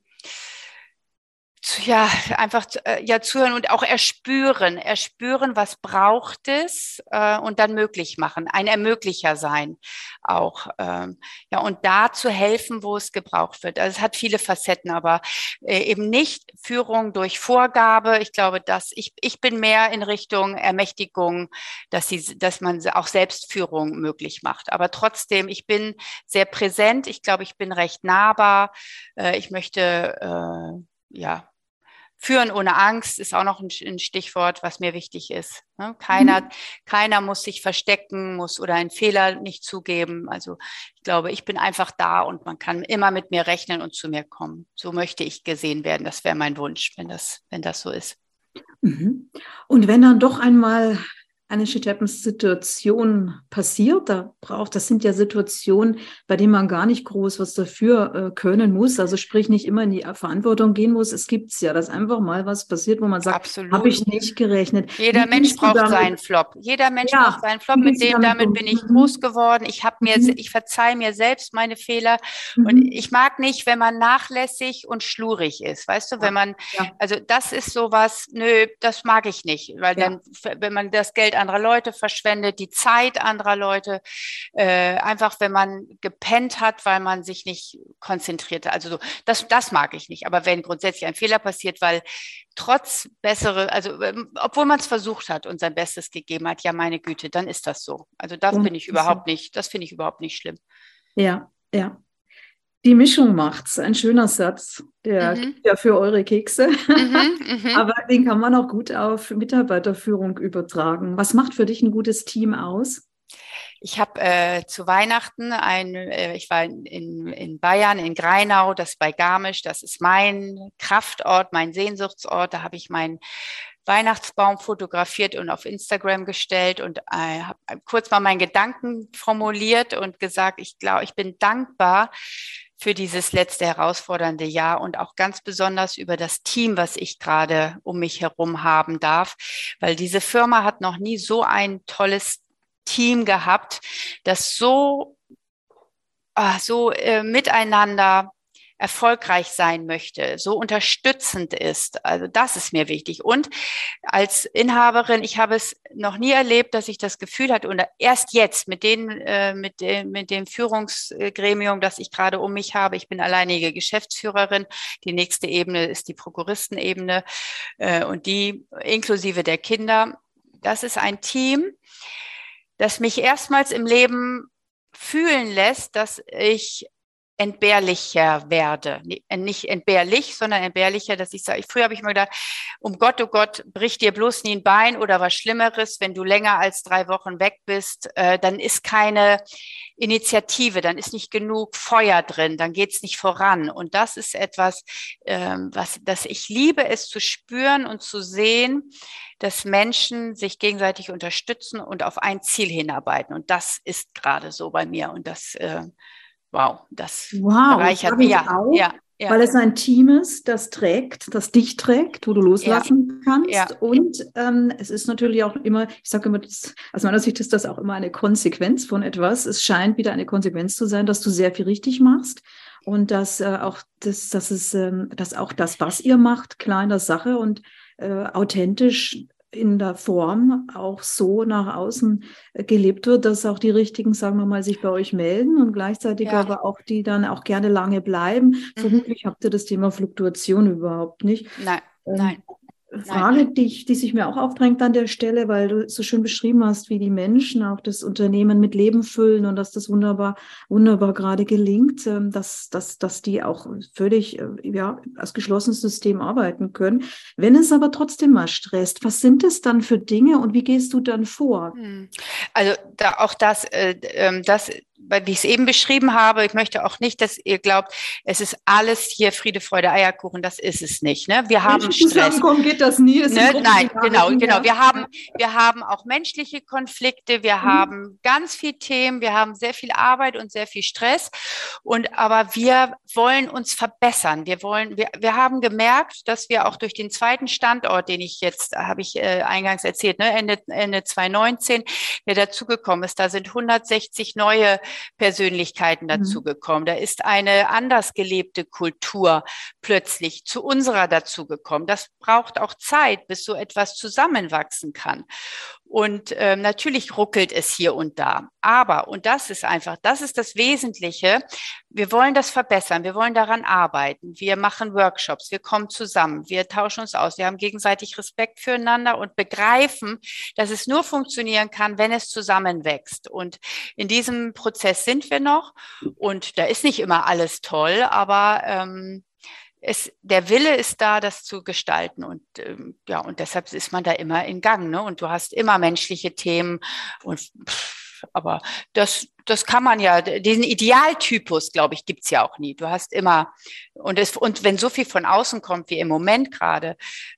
ja, einfach äh, ja zuhören und auch erspüren, erspüren, was braucht es äh, und dann möglich machen, ein Ermöglicher sein auch. Ähm, ja, und da zu helfen, wo es gebraucht wird. Also es hat viele Facetten, aber äh, eben nicht Führung durch Vorgabe. Ich glaube, dass ich, ich bin mehr in Richtung Ermächtigung, dass sie, dass man auch Selbstführung möglich macht. Aber trotzdem, ich bin sehr präsent. Ich glaube, ich bin recht nahbar. Äh, ich möchte, äh, ja, Führen ohne Angst ist auch noch ein, Stichwort, was mir wichtig ist. Ne? Keiner, mhm. keiner muss sich verstecken, muss oder einen Fehler nicht zugeben. Also ich glaube, ich bin einfach da und man kann immer mit mir rechnen und zu mir kommen. So möchte ich gesehen werden. Das wäre mein Wunsch, wenn das, wenn das so ist. Mhm. Und wenn dann doch einmal eine Shit-Happens-Situation passiert, da braucht, das sind ja Situationen, bei denen man gar nicht groß was dafür äh, können muss, also sprich nicht immer in die Verantwortung gehen muss. Es gibt es ja, dass einfach mal was passiert, wo man sagt, habe ich nicht gerechnet. Jeder Wie Mensch braucht damit? seinen Flop. Jeder Mensch ja, braucht seinen Flop, mit dem, damit, bin ich groß geworden. Ich habe mir, mhm. ich verzeihe mir selbst meine Fehler mhm. und ich mag nicht, wenn man nachlässig und schlurig ist, weißt du, wenn man, ja. also das ist sowas, nö, das mag ich nicht, weil dann, wenn man das Geld anderer Leute verschwendet, die Zeit anderer Leute, äh, einfach wenn man gepennt hat, weil man sich nicht konzentriert hat. Also so, das, das mag ich nicht. Aber wenn grundsätzlich ein Fehler passiert, weil trotz bessere, also ähm, obwohl man es versucht hat und sein Bestes gegeben hat, ja meine Güte, dann ist das so. Also das bin ich überhaupt nicht, das finde ich überhaupt nicht schlimm. Ja, ja. Die Mischung macht's. Ein schöner Satz, der mhm. ja für eure Kekse. Mhm, mhm, Aber den kann man auch gut auf Mitarbeiterführung übertragen. Was macht für dich ein gutes Team aus? Ich habe äh, zu Weihnachten ein, äh, ich war in, in Bayern, in Greinau, das bei Garmisch, das ist mein Kraftort, mein Sehnsuchtsort. Da habe ich meinen Weihnachtsbaum fotografiert und auf Instagram gestellt und äh, habe kurz mal meinen Gedanken formuliert und gesagt, ich glaube, ich bin dankbar für dieses letzte herausfordernde Jahr und auch ganz besonders über das Team, was ich gerade um mich herum haben darf, weil diese Firma hat noch nie so ein tolles Team gehabt, das so, ah, so äh, miteinander erfolgreich sein möchte, so unterstützend ist. Also das ist mir wichtig. Und als Inhaberin, ich habe es noch nie erlebt, dass ich das Gefühl hatte, und erst jetzt mit, den, äh, mit, dem, mit dem Führungsgremium, das ich gerade um mich habe, ich bin alleinige Geschäftsführerin, die nächste Ebene ist die Prokuristenebene äh, und die inklusive der Kinder. Das ist ein Team, das mich erstmals im Leben fühlen lässt, dass ich entbehrlicher werde. Äh, nicht entbehrlich, sondern entbehrlicher, dass ich sage, früher habe ich mir gedacht, um Gott, oh Gott, brich dir bloß nie ein Bein oder was Schlimmeres, wenn du länger als drei Wochen weg bist, äh, dann ist keine Initiative, dann ist nicht genug Feuer drin, dann geht es nicht voran. Und das ist etwas, ähm, was, dass ich liebe, es zu spüren und zu sehen, dass Menschen sich gegenseitig unterstützen und auf ein Ziel hinarbeiten. Und das ist gerade so bei mir. Und das äh, wow, das wow, bereichert mich. Ja, auch, ja, ja, Weil es ein Team ist, das trägt, das dich trägt, wo du loslassen kannst. Und ähm, es ist natürlich auch immer, ich sage immer, das, aus meiner Sicht ist das auch immer eine Konsequenz von etwas. Es scheint wieder eine Konsequenz zu sein, dass du sehr viel richtig machst und dass äh, auch das, das ist, ähm, dass auch das, was ihr macht, klar in der Sache und äh, authentisch in der Form auch so nach außen äh, gelebt wird, dass auch die richtigen, sagen wir mal, sich bei euch melden und gleichzeitig ja. aber auch die dann auch gerne lange bleiben. Mhm. Vermutlich habt ihr das Thema Fluktuation überhaupt nicht. Nein, ähm, nein. Frage, die, ich, die sich mir auch aufdrängt an der Stelle, weil du so schön beschrieben hast, wie die Menschen auch das Unternehmen mit Leben füllen und dass das wunderbar, wunderbar gerade gelingt, ähm, dass, dass, dass die auch völlig äh, ja, als geschlossenes System arbeiten können. Wenn es aber trotzdem mal stresst, was sind es dann für Dinge und wie gehst du dann vor? Hm. Also da, auch das, äh, ähm, das wie ich es eben beschrieben habe, ich möchte auch nicht, dass ihr glaubt, es ist alles hier Friede, Freude, Eierkuchen. Das ist es nicht. Ne? Wir haben Stress. Zusammenkommen geht das nie. Das ne? Nein, genau, genau. Wir haben, wir haben auch menschliche Konflikte. Wir mhm. haben ganz viel Themen. Wir haben sehr viel Arbeit und sehr viel Stress. Und aber wir wollen uns verbessern. Wir wollen, wir, wir haben gemerkt, dass wir auch durch den zweiten Standort, den ich jetzt, habe ich äh, eingangs erzählt, ne, Ende, Ende 2019, der dazugekommen ist, da sind 160 neue Persönlichkeiten mhm. dazugekommen. Da ist eine anders gelebte Kultur plötzlich zu unserer dazugekommen. Das braucht auch Zeit, bis so etwas zusammenwachsen kann. Und ähm, natürlich ruckelt es hier und da. Aber, und das ist einfach, das ist das Wesentliche, wir wollen das verbessern, wir wollen daran arbeiten. Wir machen Workshops, wir kommen zusammen, wir tauschen uns aus, wir haben gegenseitig Respekt füreinander und begreifen, dass es nur funktionieren kann, wenn es zusammenwächst. Und in diesem Prozess sind wir noch. Und da ist nicht immer alles toll, aber ähm, es, der Wille ist da, das zu gestalten und ähm, ja, und deshalb ist man da immer in Gang, ne? Und du hast immer menschliche Themen und pff, aber das, das kann man ja, diesen Idealtypus, glaube ich, gibt's ja auch nie. Du hast immer, und, es, und wenn so viel von außen kommt wie im Moment gerade,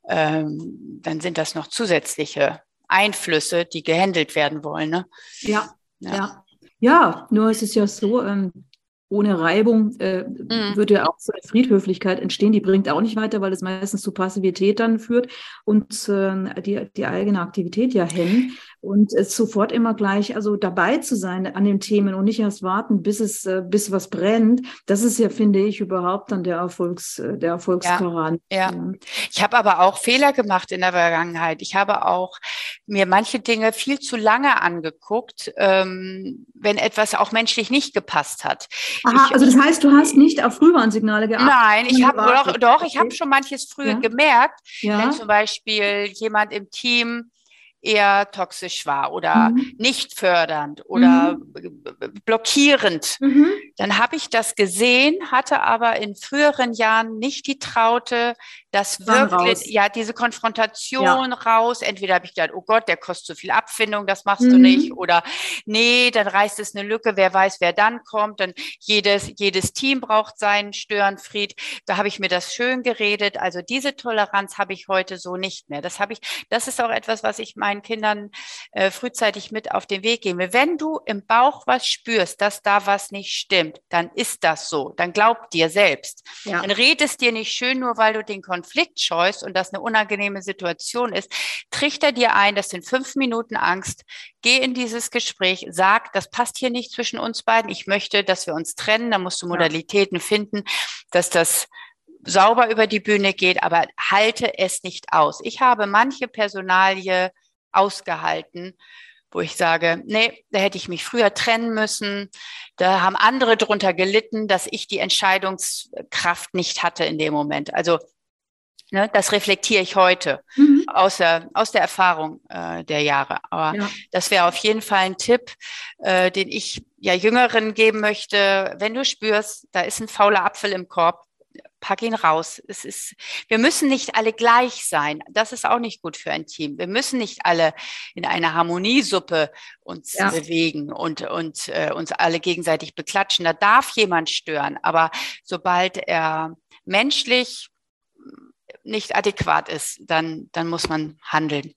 ähm, dann sind das noch zusätzliche Einflüsse, die gehandelt werden wollen. Ne? Ja, ja, ja. Ja, nur es ist ja so, ähm, ohne Reibung äh, mhm. würde auch so eine Friedhöflichkeit entstehen. Die bringt auch nicht weiter, weil es meistens zu Passivität dann führt und äh, die, die eigene Aktivität ja hemmt. Und äh, sofort immer gleich, also dabei zu sein an den Themen und nicht erst warten, bis es, äh, bis was brennt. Das ist ja, finde ich, überhaupt dann der Erfolgs, äh, der Erfolgsgarant. Ja, ja. Ich habe aber auch Fehler gemacht in der Vergangenheit. Ich habe auch mir manche Dinge viel zu lange angeguckt, ähm, wenn etwas auch menschlich nicht gepasst hat. Aha, ich, also das heißt, du hast nicht auf Frühwarnsignale geachtet? Nein, ich habe doch, doch, ich habe schon manches früher ja. gemerkt, ja. wenn zum Beispiel jemand im Team eher toxisch war oder mhm. nicht fördernd oder mhm. blockierend. Mhm. Dann habe ich das gesehen, hatte aber in früheren Jahren nicht die Traute, das wirklich, ja, diese Konfrontation ja. raus. Entweder habe ich gedacht, oh Gott, der kostet so viel Abfindung, das machst du mhm. nicht. Oder nee, dann reißt es eine Lücke, wer weiß, wer dann kommt. Dann jedes, jedes Team braucht seinen Störenfried. Da habe ich mir das schön geredet. Also diese Toleranz habe ich heute so nicht mehr. Das habe ich, das ist auch etwas, was ich meinen Kindern äh, frühzeitig mit auf den Weg gebe. Wenn du im Bauch was spürst, dass da was nicht stimmt, dann ist das so. Dann glaub dir selbst. Ja. Dann redest dir nicht schön, nur weil du den Konflikt Konflikt scheust und das eine unangenehme Situation ist, trichter dir ein, das sind fünf Minuten Angst, geh in dieses Gespräch, sag, das passt hier nicht zwischen uns beiden, ich möchte, dass wir uns trennen, da musst du Modalitäten ja. finden, dass das sauber über die Bühne geht, aber halte es nicht aus. Ich habe manche Personalie ausgehalten, wo ich sage, nee, da hätte ich mich früher trennen müssen. Da haben andere drunter gelitten, dass ich die Entscheidungskraft nicht hatte in dem Moment. Also Ne, das reflektiere ich heute mhm. aus, der, aus der Erfahrung äh, der Jahre. Aber ja. das wäre auf jeden Fall ein Tipp, äh, den ich ja Jüngeren geben möchte. Wenn du spürst, da ist ein fauler Apfel im Korb, pack ihn raus. Es ist, wir müssen nicht alle gleich sein. Das ist auch nicht gut für ein Team. Wir müssen nicht alle in einer Harmoniesuppe uns ja. bewegen und, und äh, uns alle gegenseitig beklatschen. Da darf jemand stören. Aber sobald er menschlich nicht adäquat ist, dann, dann muss man handeln.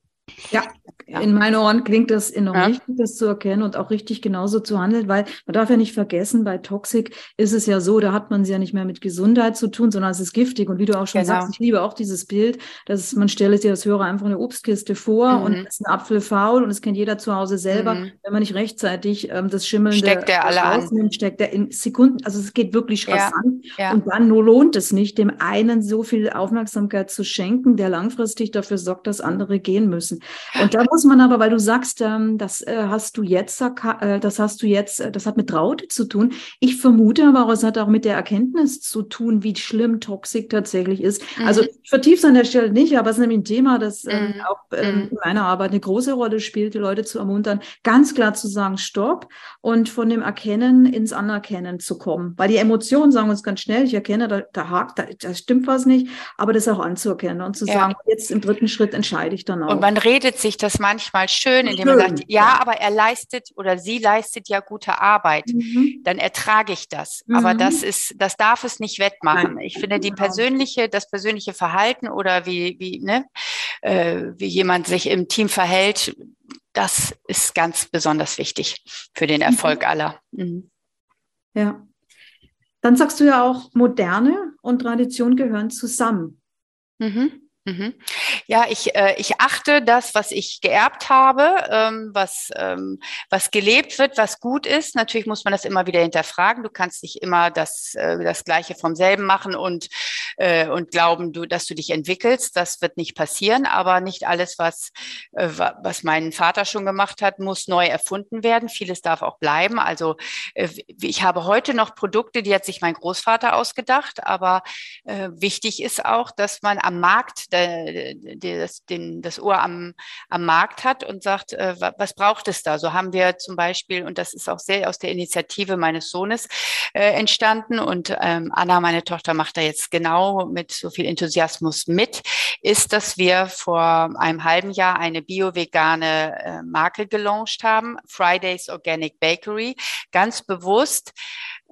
Ja, ja. in meinen Ohren klingt das enorm ja. wichtig, das zu erkennen und auch richtig genauso zu handeln, weil man darf ja nicht vergessen, bei Toxik ist es ja so, da hat man es ja nicht mehr mit Gesundheit zu tun, sondern es ist giftig. Und wie du auch schon genau. sagst, ich liebe auch dieses Bild, dass man stelle sich als Hörer einfach eine Obstkiste vor mhm. und es ist ein Apfel faul und es kennt jeder zu Hause selber. Mhm. Wenn man nicht rechtzeitig ähm, das Schimmelnde steckt der alle rausnimmt, steckt der in Sekunden, also es geht wirklich rasant. Ja. Und dann nur lohnt es nicht, dem einen so viel Aufmerksamkeit zu schenken, der langfristig dafür sorgt, dass andere gehen müssen. Und da muss man aber, weil du sagst, ähm, das äh, hast du jetzt, äh, das hast du jetzt, äh, das hat mit Traute zu tun. Ich vermute aber auch, es hat auch mit der Erkenntnis zu tun, wie schlimm Toxik tatsächlich ist. Mhm. Also ich vertiefe es an der Stelle nicht, aber es ist nämlich ein Thema, das mhm. auch ähm, mhm. in meiner Arbeit eine große Rolle spielt, die Leute zu ermuntern, ganz klar zu sagen, stopp und von dem Erkennen ins Anerkennen zu kommen. Weil die Emotionen sagen uns ganz schnell, ich erkenne, da, da hakt, da, da stimmt was nicht, aber das auch anzuerkennen und zu ja. sagen, jetzt im dritten Schritt entscheide ich dann auch. Und man redet sich das manchmal schön, indem man sagt, ja, aber er leistet oder sie leistet ja gute Arbeit, mhm. dann ertrage ich das. Mhm. Aber das ist, das darf es nicht wettmachen. Nein. Ich finde die genau. persönliche, das persönliche Verhalten oder wie, wie, ne, äh, wie jemand sich im Team verhält, das ist ganz besonders wichtig für den Erfolg mhm. aller. Mhm. Ja. Dann sagst du ja auch, Moderne und Tradition gehören zusammen. Mhm. Mhm. Ja, ich, äh, ich achte das, was ich geerbt habe, ähm, was, ähm, was gelebt wird, was gut ist. Natürlich muss man das immer wieder hinterfragen. Du kannst nicht immer das, äh, das Gleiche vom selben machen und, äh, und glauben, du, dass du dich entwickelst. Das wird nicht passieren. Aber nicht alles, was, äh, was mein Vater schon gemacht hat, muss neu erfunden werden. Vieles darf auch bleiben. Also äh, ich habe heute noch Produkte, die hat sich mein Großvater ausgedacht. Aber äh, wichtig ist auch, dass man am Markt der, der das, den, das Ohr am, am Markt hat und sagt, äh, was braucht es da? So haben wir zum Beispiel, und das ist auch sehr aus der Initiative meines Sohnes äh, entstanden und ähm, Anna, meine Tochter, macht da jetzt genau mit so viel Enthusiasmus mit, ist, dass wir vor einem halben Jahr eine bio-vegane äh, Marke gelauncht haben, Fridays Organic Bakery, ganz bewusst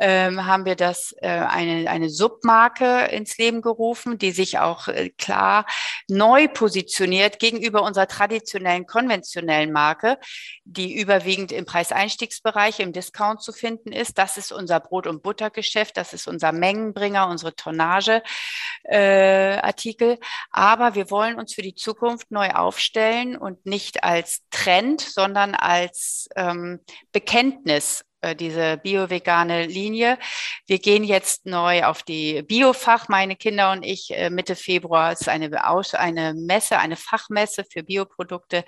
ähm, haben wir das äh, eine, eine Submarke ins Leben gerufen, die sich auch äh, klar neu positioniert gegenüber unserer traditionellen, konventionellen Marke, die überwiegend im Preiseinstiegsbereich, im Discount zu finden ist. Das ist unser Brot- und Buttergeschäft, das ist unser Mengenbringer, unsere Tonnageartikel. Äh, Aber wir wollen uns für die Zukunft neu aufstellen und nicht als Trend, sondern als ähm, Bekenntnis diese bio-vegane Linie. Wir gehen jetzt neu auf die Biofach, meine Kinder und ich. Äh, Mitte Februar ist eine, eine Messe, eine Fachmesse für Bioprodukte,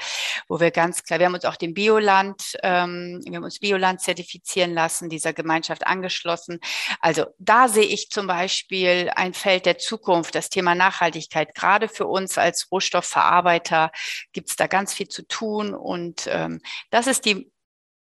wo wir ganz klar, wir haben uns auch dem Bioland, ähm, wir haben uns Bioland zertifizieren lassen, dieser Gemeinschaft angeschlossen. Also da sehe ich zum Beispiel ein Feld der Zukunft, das Thema Nachhaltigkeit. Gerade für uns als Rohstoffverarbeiter gibt es da ganz viel zu tun und ähm, das ist die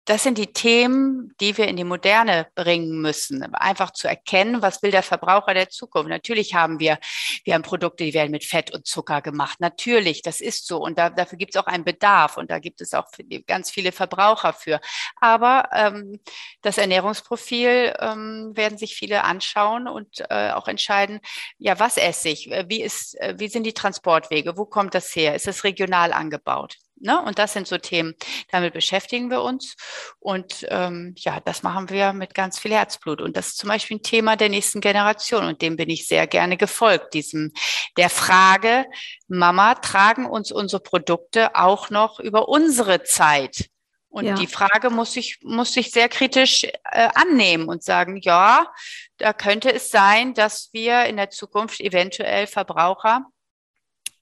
das sind die Themen, die wir in die Moderne bringen müssen. Einfach zu erkennen, was will der Verbraucher der Zukunft. Natürlich haben wir, wir haben Produkte, die werden mit Fett und Zucker gemacht. Natürlich, das ist so. Und da, dafür gibt es auch einen Bedarf. Und da gibt es auch ganz viele Verbraucher für. Aber ähm, das Ernährungsprofil ähm, werden sich viele anschauen und äh, auch entscheiden, ja, was esse ich? Wie, ist, wie sind die Transportwege? Wo kommt das her? Ist es regional angebaut? Ne? Und das sind so Themen, damit beschäftigen wir uns. Und ähm, ja, das machen wir mit ganz viel Herzblut. Und das ist zum Beispiel ein Thema der nächsten Generation. Und dem bin ich sehr gerne gefolgt, diesem der Frage, Mama, tragen uns unsere Produkte auch noch über unsere Zeit? Und ja. die Frage muss ich, muss ich sehr kritisch äh, annehmen und sagen, ja, da könnte es sein, dass wir in der Zukunft eventuell Verbraucher,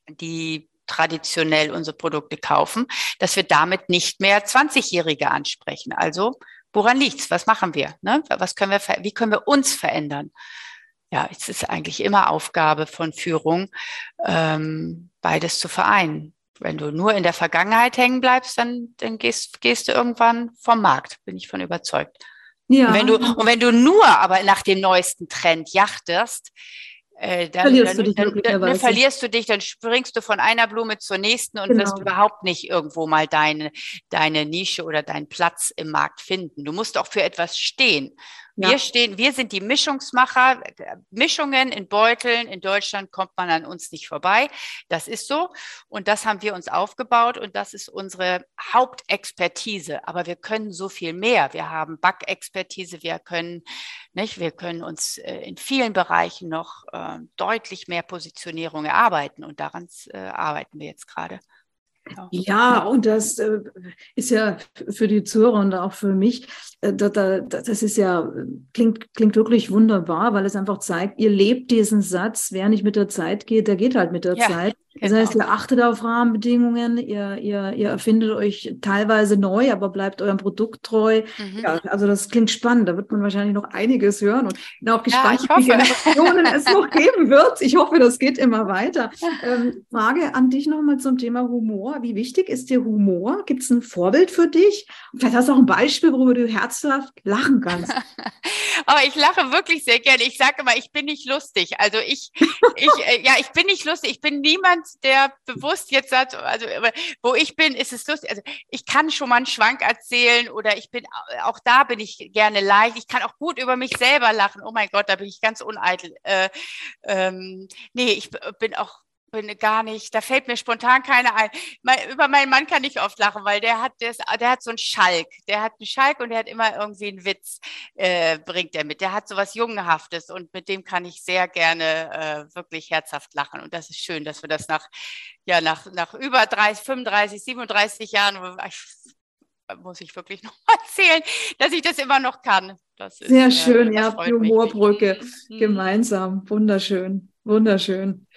die traditionell unsere Produkte kaufen, dass wir damit nicht mehr 20-Jährige ansprechen. Also woran liegt's? Was machen wir? Ne? Was können wir, wie können wir uns verändern? Ja, es ist eigentlich immer Aufgabe von Führung, ähm, beides zu vereinen. Wenn du nur in der Vergangenheit hängen bleibst, dann, dann gehst, gehst du irgendwann vom Markt, bin ich von überzeugt. Ja. Und wenn du, und wenn du nur aber nach dem neuesten Trend jachtest, äh, dann, verlierst, dann, du dich dann, dann, dann, verlierst du dich, dann springst du von einer Blume zur nächsten und genau. wirst überhaupt nicht irgendwo mal deine, deine Nische oder deinen Platz im Markt finden. Du musst auch für etwas stehen. Ja. Wir stehen, wir sind die Mischungsmacher. Mischungen in Beuteln in Deutschland kommt man an uns nicht vorbei. Das ist so. Und das haben wir uns aufgebaut und das ist unsere Hauptexpertise. Aber wir können so viel mehr. Wir haben Backexpertise. Wir können, nicht, wir können uns äh, in vielen Bereichen noch äh, deutlich mehr Positionierung erarbeiten und daran äh, arbeiten wir jetzt gerade. Ja, und das äh, ist ja für die Zuhörer und auch für mich, äh, das ist ja, klingt, klingt wirklich wunderbar, weil es einfach zeigt, ihr lebt diesen Satz, wer nicht mit der Zeit geht, der geht halt mit der ja. Zeit. Das genau. heißt, ihr achtet auf Rahmenbedingungen, ihr, ihr, ihr erfindet euch teilweise neu, aber bleibt eurem Produkt treu. Mhm. Ja, also das klingt spannend. Da wird man wahrscheinlich noch einiges hören und bin auch gespannt, ja, wie viele Generationen es noch geben wird. Ich hoffe, das geht immer weiter. Ähm, Frage an dich nochmal zum Thema Humor. Wie wichtig ist dir Humor? Gibt es ein Vorbild für dich? Und vielleicht hast du auch ein Beispiel, worüber du herzhaft lachen kannst. aber ich lache wirklich sehr gerne. Ich sage immer, ich bin nicht lustig. Also ich, ich, äh, ja, ich bin nicht lustig. Ich bin niemand, der bewusst jetzt sagt, also wo ich bin, ist es lustig. Also ich kann schon mal einen Schwank erzählen oder ich bin, auch da bin ich gerne leicht. Ich kann auch gut über mich selber lachen. Oh mein Gott, da bin ich ganz uneitel. Äh, ähm, nee, ich bin auch bin gar nicht, da fällt mir spontan keine ein. über meinen Mann kann ich oft lachen, weil der hat das, der hat so einen Schalk. Der hat einen Schalk und der hat immer irgendwie einen Witz, äh, bringt er mit. Der hat so was Jungenhaftes und mit dem kann ich sehr gerne äh, wirklich herzhaft lachen. Und das ist schön, dass wir das nach, ja, nach, nach über 30, 35, 37 Jahren, muss ich wirklich noch mal erzählen, dass ich das immer noch kann. Ist, Sehr schön, äh, habt die Humorbrücke mich. gemeinsam. Wunderschön, wunderschön.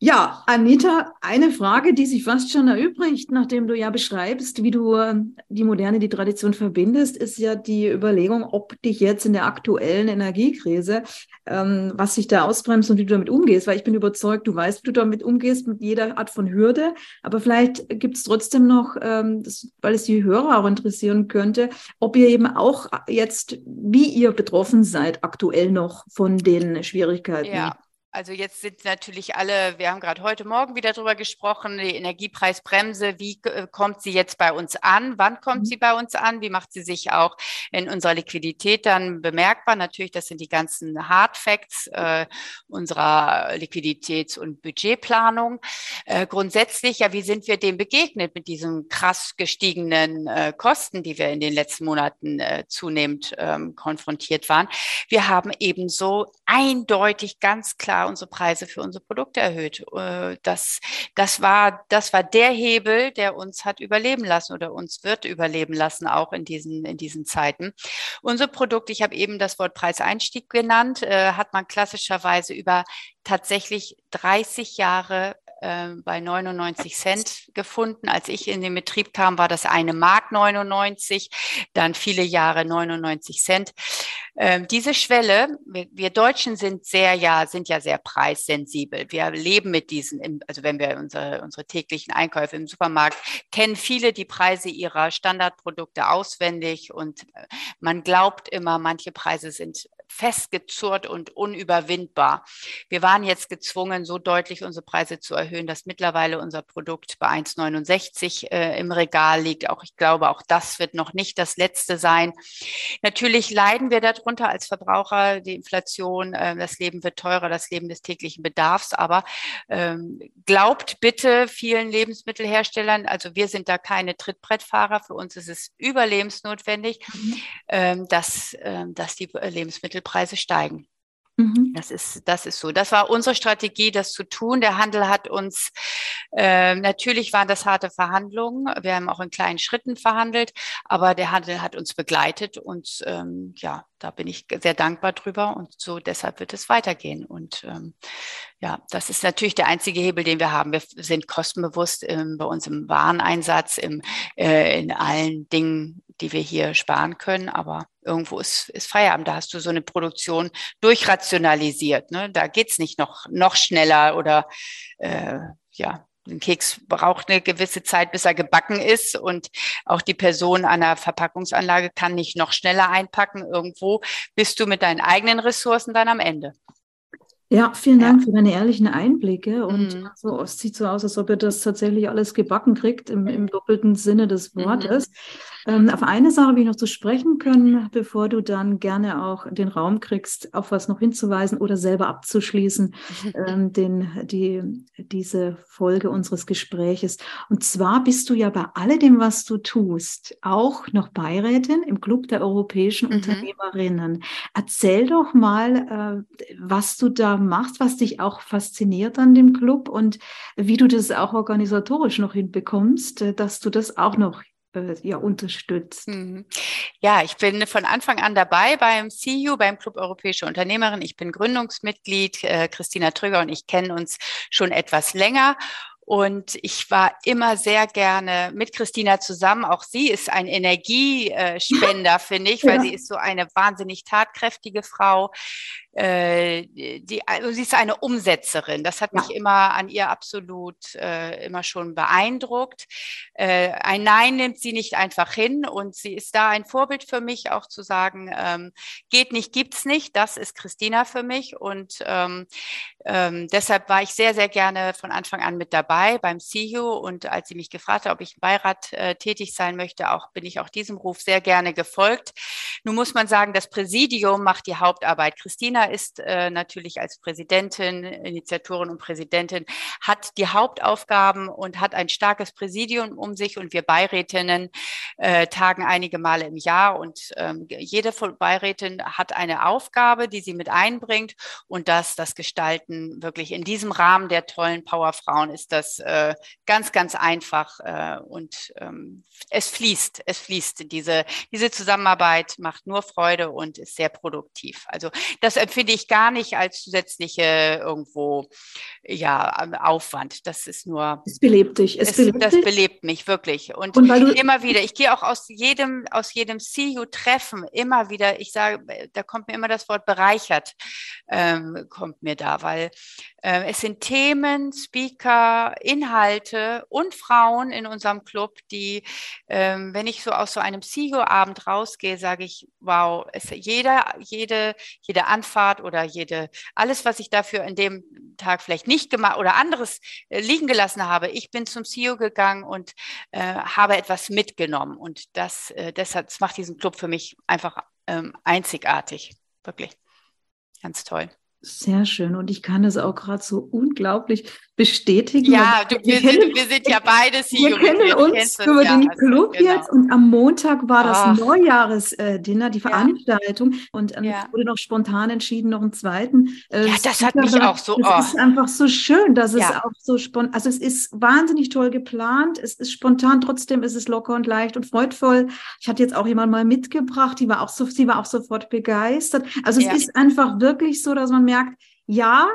Ja, Anita, eine Frage, die sich fast schon erübrigt, nachdem du ja beschreibst, wie du äh, die Moderne, die Tradition verbindest, ist ja die Überlegung, ob dich jetzt in der aktuellen Energiekrise, ähm, was sich da ausbremst und wie du damit umgehst. Weil ich bin überzeugt, du weißt, wie du damit umgehst, mit jeder Art von Hürde. Aber vielleicht gibt es trotzdem noch, ähm, das, weil es die Hörer auch interessieren könnte, ob ihr eben auch jetzt, wie ihr betroffen seid, aktuell noch von den Schwierigkeiten. Ja. Also jetzt sind natürlich alle, wir haben gerade heute Morgen wieder darüber gesprochen, die Energiepreisbremse, wie äh, kommt sie jetzt bei uns an? Wann kommt mhm. sie bei uns an? Wie macht sie sich auch in unserer Liquidität dann bemerkbar? Natürlich, das sind die ganzen Hard Facts äh, unserer Liquiditäts- und Budgetplanung. Äh, grundsätzlich, ja, wie sind wir dem begegnet mit diesen krass gestiegenen äh, Kosten, die wir in den letzten Monaten äh, zunehmend ähm, konfrontiert waren? Wir haben ebenso eindeutig ganz klar klar unsere Preise für unsere Produkte erhöht. Äh, das, das, war, das war der Hebel, der uns hat überleben lassen oder uns wird überleben lassen, auch in diesen, in diesen Zeiten. Unser Produkt, ich habe eben das Wort Preiseinstieg genannt, äh, hat man klassischerweise über tatsächlich 30 Jahre äh, bei 99 Cent gefunden. Als ich in den Betrieb kam, war das eine Mark 99, dann viele Jahre 99 Cent. Ähm, diese Schwelle, wir, wir, Deutschen sind sehr ja, sind ja sehr preissensibel. Wir leben mit diesen, also wenn wir unsere, unsere täglichen Einkäufe im Supermarkt kennen viele die Preise ihrer Standardprodukte auswendig und äh, man glaubt immer, manche Preise sind festgezurrt und unüberwindbar. Wir waren jetzt gezwungen, so deutlich unsere Preise zu erhöhen, dass mittlerweile unser Produkt bei 1,69 äh, im Regal liegt. Auch ich glaube, auch das wird noch nicht das letzte sein. Natürlich leiden wir darunter als Verbraucher, die Inflation, äh, das Leben wird teurer, das Leben des täglichen Bedarfs. Aber ähm, glaubt bitte vielen Lebensmittelherstellern, also wir sind da keine Trittbrettfahrer, für uns ist es überlebensnotwendig, mhm. ähm, dass, äh, dass die Lebensmittel Lebensmittelpreise steigen. Mhm. Das ist, das ist so. Das war unsere Strategie, das zu tun. Der Handel hat uns, äh, natürlich waren das harte Verhandlungen. Wir haben auch in kleinen Schritten verhandelt, aber der Handel hat uns begleitet und ähm, ja, da bin ich sehr dankbar drüber und so deshalb wird es weitergehen. Und ähm, ja, das ist natürlich der einzige Hebel, den wir haben. Wir sind kostenbewusst ähm, bei uns im Wareneinsatz, im, äh, in allen Dingen, die wir hier sparen können, aber irgendwo ist, ist Feierabend. Da hast du so eine Produktion durchrationalisiert. Ne? Da geht's nicht noch, noch schneller oder äh, ja, ein Keks braucht eine gewisse Zeit, bis er gebacken ist und auch die Person an der Verpackungsanlage kann nicht noch schneller einpacken. Irgendwo bist du mit deinen eigenen Ressourcen dann am Ende. Ja, vielen Dank ja. für deine ehrlichen Einblicke. Und mhm. so, es sieht so aus, als ob ihr das tatsächlich alles gebacken kriegt, im, im doppelten Sinne des Wortes. Mhm. Ähm, auf eine Sache will ich noch zu sprechen können, bevor du dann gerne auch den Raum kriegst, auf was noch hinzuweisen oder selber abzuschließen, ähm, den, die, diese Folge unseres Gespräches. Und zwar bist du ja bei alledem, was du tust, auch noch Beirätin im Club der europäischen mhm. Unternehmerinnen. Erzähl doch mal, äh, was du da machst, was dich auch fasziniert an dem Club und wie du das auch organisatorisch noch hinbekommst, äh, dass du das auch noch äh, ja, unterstützt. Mhm. Ja, ich bin von Anfang an dabei beim CU, beim Club Europäische Unternehmerin. Ich bin Gründungsmitglied. Äh, Christina Trüger und ich kennen uns schon etwas länger. Und ich war immer sehr gerne mit Christina zusammen. Auch sie ist ein Energiespender, finde ich, weil ja. sie ist so eine wahnsinnig tatkräftige Frau. Äh, die, also sie ist eine Umsetzerin. Das hat ja. mich immer an ihr absolut äh, immer schon beeindruckt. Äh, ein Nein nimmt sie nicht einfach hin und sie ist da ein Vorbild für mich, auch zu sagen, ähm, geht nicht, gibt's nicht. Das ist Christina für mich und ähm, ähm, deshalb war ich sehr, sehr gerne von Anfang an mit dabei beim CEO und als sie mich gefragt hat, ob ich im Beirat äh, tätig sein möchte, auch bin ich auch diesem Ruf sehr gerne gefolgt. Nun muss man sagen, das Präsidium macht die Hauptarbeit. Christina ist äh, natürlich als Präsidentin, Initiatorin und Präsidentin, hat die Hauptaufgaben und hat ein starkes Präsidium um sich und wir Beirätinnen äh, tagen einige Male im Jahr und ähm, jede Beirätin hat eine Aufgabe, die sie mit einbringt und das, das Gestalten wirklich in diesem Rahmen der tollen Powerfrauen ist das äh, ganz, ganz einfach äh, und ähm, es fließt, es fließt. Diese, diese Zusammenarbeit macht nur Freude und ist sehr produktiv. Also das empfinde ich gar nicht als zusätzliche irgendwo ja Aufwand. Das ist nur. Es belebt dich. Es, es belebt das dich. belebt mich wirklich. Und, und immer wieder, ich gehe auch aus jedem, aus jedem CU-Treffen immer wieder, ich sage, da kommt mir immer das Wort bereichert, ähm, kommt mir da, weil äh, es sind Themen, Speaker, Inhalte und Frauen in unserem Club, die, ähm, wenn ich so aus so einem CEO-Abend rausgehe, sage ich, wow, es, jeder, jede, jede Anfahrt oder jede, alles, was ich dafür in dem Tag vielleicht nicht gemacht oder anderes äh, liegen gelassen habe, ich bin zum CEO gegangen und äh, habe etwas mitgenommen. Und das, äh, deshalb das macht diesen Club für mich einfach ähm, einzigartig. Wirklich. Ganz toll. Sehr schön. Und ich kann es auch gerade so unglaublich bestätigen. Ja, du, wir, wir, sind, wir, sind, ja beide Wir kennen uns über ja, den also, Club genau. jetzt und am Montag war das oh. Neujahresdinner, die Veranstaltung ja. und ähm, ja. wurde noch spontan entschieden, noch einen zweiten. Äh, ja, das hat mich auch so. Es oh. ist einfach so schön, dass es auch so spontan, also es ist wahnsinnig toll geplant, es ist spontan, trotzdem ist es locker und leicht und freudvoll. Ich hatte jetzt auch jemand mal mitgebracht, die war auch so, sie war auch sofort begeistert. Also es ist einfach wirklich so, dass man merkt, ja,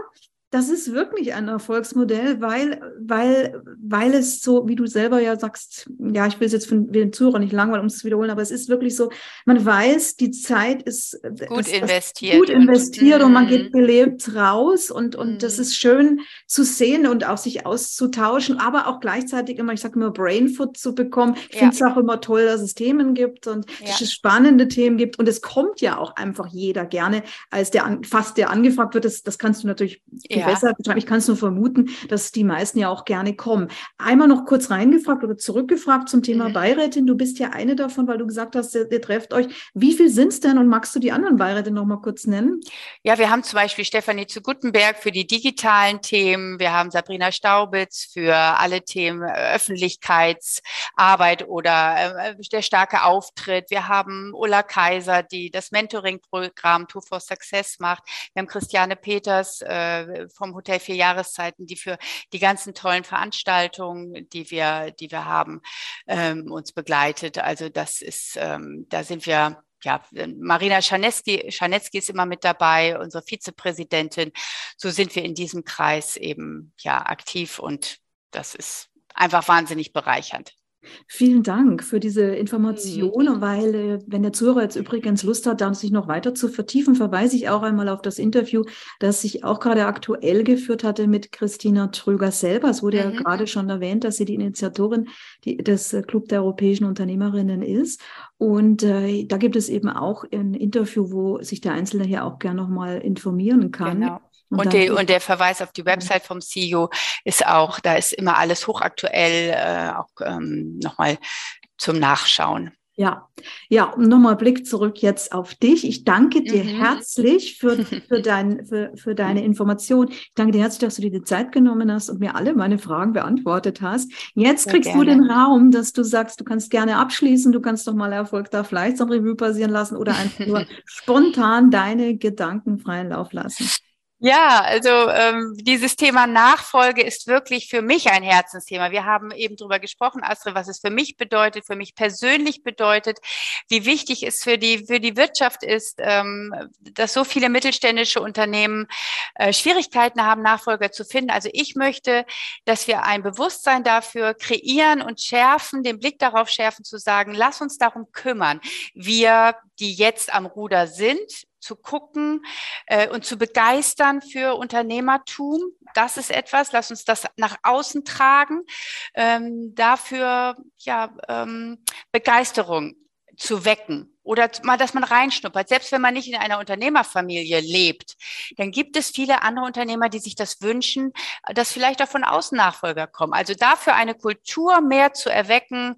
das ist wirklich ein Erfolgsmodell, weil, weil, weil es so, wie du selber ja sagst, ja, ich will es jetzt für den Zuhörer nicht langweilen, um es zu wiederholen, aber es ist wirklich so, man weiß, die Zeit ist gut das, investiert. Gut investiert und, und man geht mhm. belebt raus und, und das ist schön zu sehen und auch sich auszutauschen, aber auch gleichzeitig immer, ich sage immer, Brainfoot zu bekommen. Ich ja. finde es auch immer toll, dass es Themen gibt und ja. dass es spannende Themen gibt und es kommt ja auch einfach jeder gerne, als der fast der angefragt wird, das, das kannst du natürlich ja ja. besser beschreiben. Ich kann es nur vermuten, dass die meisten ja auch gerne kommen. Einmal noch kurz reingefragt oder zurückgefragt zum Thema mhm. Beirätin. Du bist ja eine davon, weil du gesagt hast, ihr, ihr trefft euch. Wie viel sind es denn und magst du die anderen Beiräte noch mal kurz nennen? Ja, wir haben zum Beispiel Stefanie zu Guttenberg für die digitalen Themen. Wir haben Sabrina Staubitz für alle Themen äh, Öffentlichkeitsarbeit oder äh, der starke Auftritt. Wir haben Ulla Kaiser, die das Mentoring-Programm Two for Success macht. Wir haben Christiane Peters äh, vom Hotel Vier Jahreszeiten, die für die ganzen tollen Veranstaltungen, die wir, die wir haben, ähm, uns begleitet. Also das ist, ähm, da sind wir ja, Marina Scharnetzky ist immer mit dabei, unsere Vizepräsidentin. So sind wir in diesem Kreis eben ja aktiv und das ist einfach wahnsinnig bereichernd. Vielen Dank für diese Information, mhm. weil äh, wenn der Zuhörer jetzt übrigens Lust hat, da sich noch weiter zu vertiefen, verweise ich auch einmal auf das Interview, das ich auch gerade aktuell geführt hatte mit Christina Trüger selber. Es wurde mhm. ja gerade schon erwähnt, dass sie die Initiatorin die, des äh, Club der europäischen Unternehmerinnen ist. Und äh, da gibt es eben auch ein Interview, wo sich der Einzelne hier auch gerne nochmal informieren kann. Genau. Und, und, die, und, der Verweis auf die Website vom CEO ist auch, da ist immer alles hochaktuell, äh, auch ähm, nochmal zum Nachschauen. Ja, ja, und nochmal Blick zurück jetzt auf dich. Ich danke dir mhm. herzlich für, für, dein, für, für deine Information. Ich danke dir herzlich, dass du dir die Zeit genommen hast und mir alle meine Fragen beantwortet hast. Jetzt Sehr kriegst gerne. du den Raum, dass du sagst, du kannst gerne abschließen, du kannst doch mal Erfolg da vielleicht am Revue passieren lassen oder einfach nur spontan deine Gedanken freien Lauf lassen. Ja, also ähm, dieses Thema Nachfolge ist wirklich für mich ein Herzensthema. Wir haben eben darüber gesprochen, Astrid, was es für mich bedeutet, für mich persönlich bedeutet, wie wichtig es für die für die Wirtschaft ist, ähm, dass so viele mittelständische Unternehmen äh, Schwierigkeiten haben, Nachfolger zu finden. Also ich möchte, dass wir ein Bewusstsein dafür kreieren und schärfen, den Blick darauf schärfen, zu sagen, lass uns darum kümmern. Wir, die jetzt am Ruder sind, zu gucken äh, und zu begeistern für Unternehmertum. Das ist etwas, lass uns das nach außen tragen, ähm, dafür ja ähm, Begeisterung zu wecken oder mal, dass man reinschnuppert. Selbst wenn man nicht in einer Unternehmerfamilie lebt, dann gibt es viele andere Unternehmer, die sich das wünschen, dass vielleicht auch von außen Nachfolger kommen. Also dafür eine Kultur mehr zu erwecken,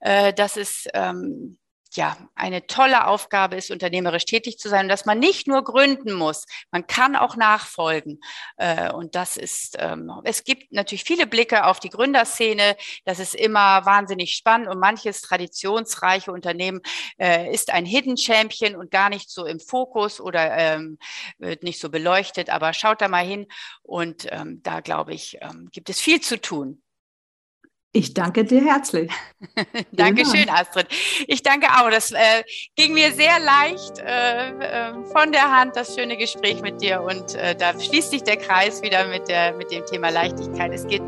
äh, das ist ähm, ja, eine tolle Aufgabe ist, unternehmerisch tätig zu sein dass man nicht nur gründen muss, man kann auch nachfolgen. Äh, und das ist, ähm, es gibt natürlich viele Blicke auf die Gründerszene. Das ist immer wahnsinnig spannend und manches traditionsreiche Unternehmen äh, ist ein Hidden Champion und gar nicht so im Fokus oder ähm, wird nicht so beleuchtet. Aber schaut da mal hin und ähm, da glaube ich, gibt es viel zu tun. Ich danke dir herzlich. Dankeschön, Astrid. Ich danke auch. Das äh, ging mir sehr leicht äh, äh, von der Hand, das schöne Gespräch mit dir. Und äh, da schließt sich der Kreis wieder mit, der, mit dem Thema Leichtigkeit. Es geht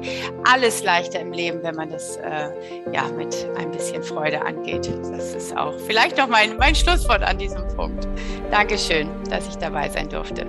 alles leichter im Leben, wenn man das äh, ja, mit ein bisschen Freude angeht. Das ist auch vielleicht noch mein, mein Schlusswort an diesem Punkt. Dankeschön, dass ich dabei sein durfte.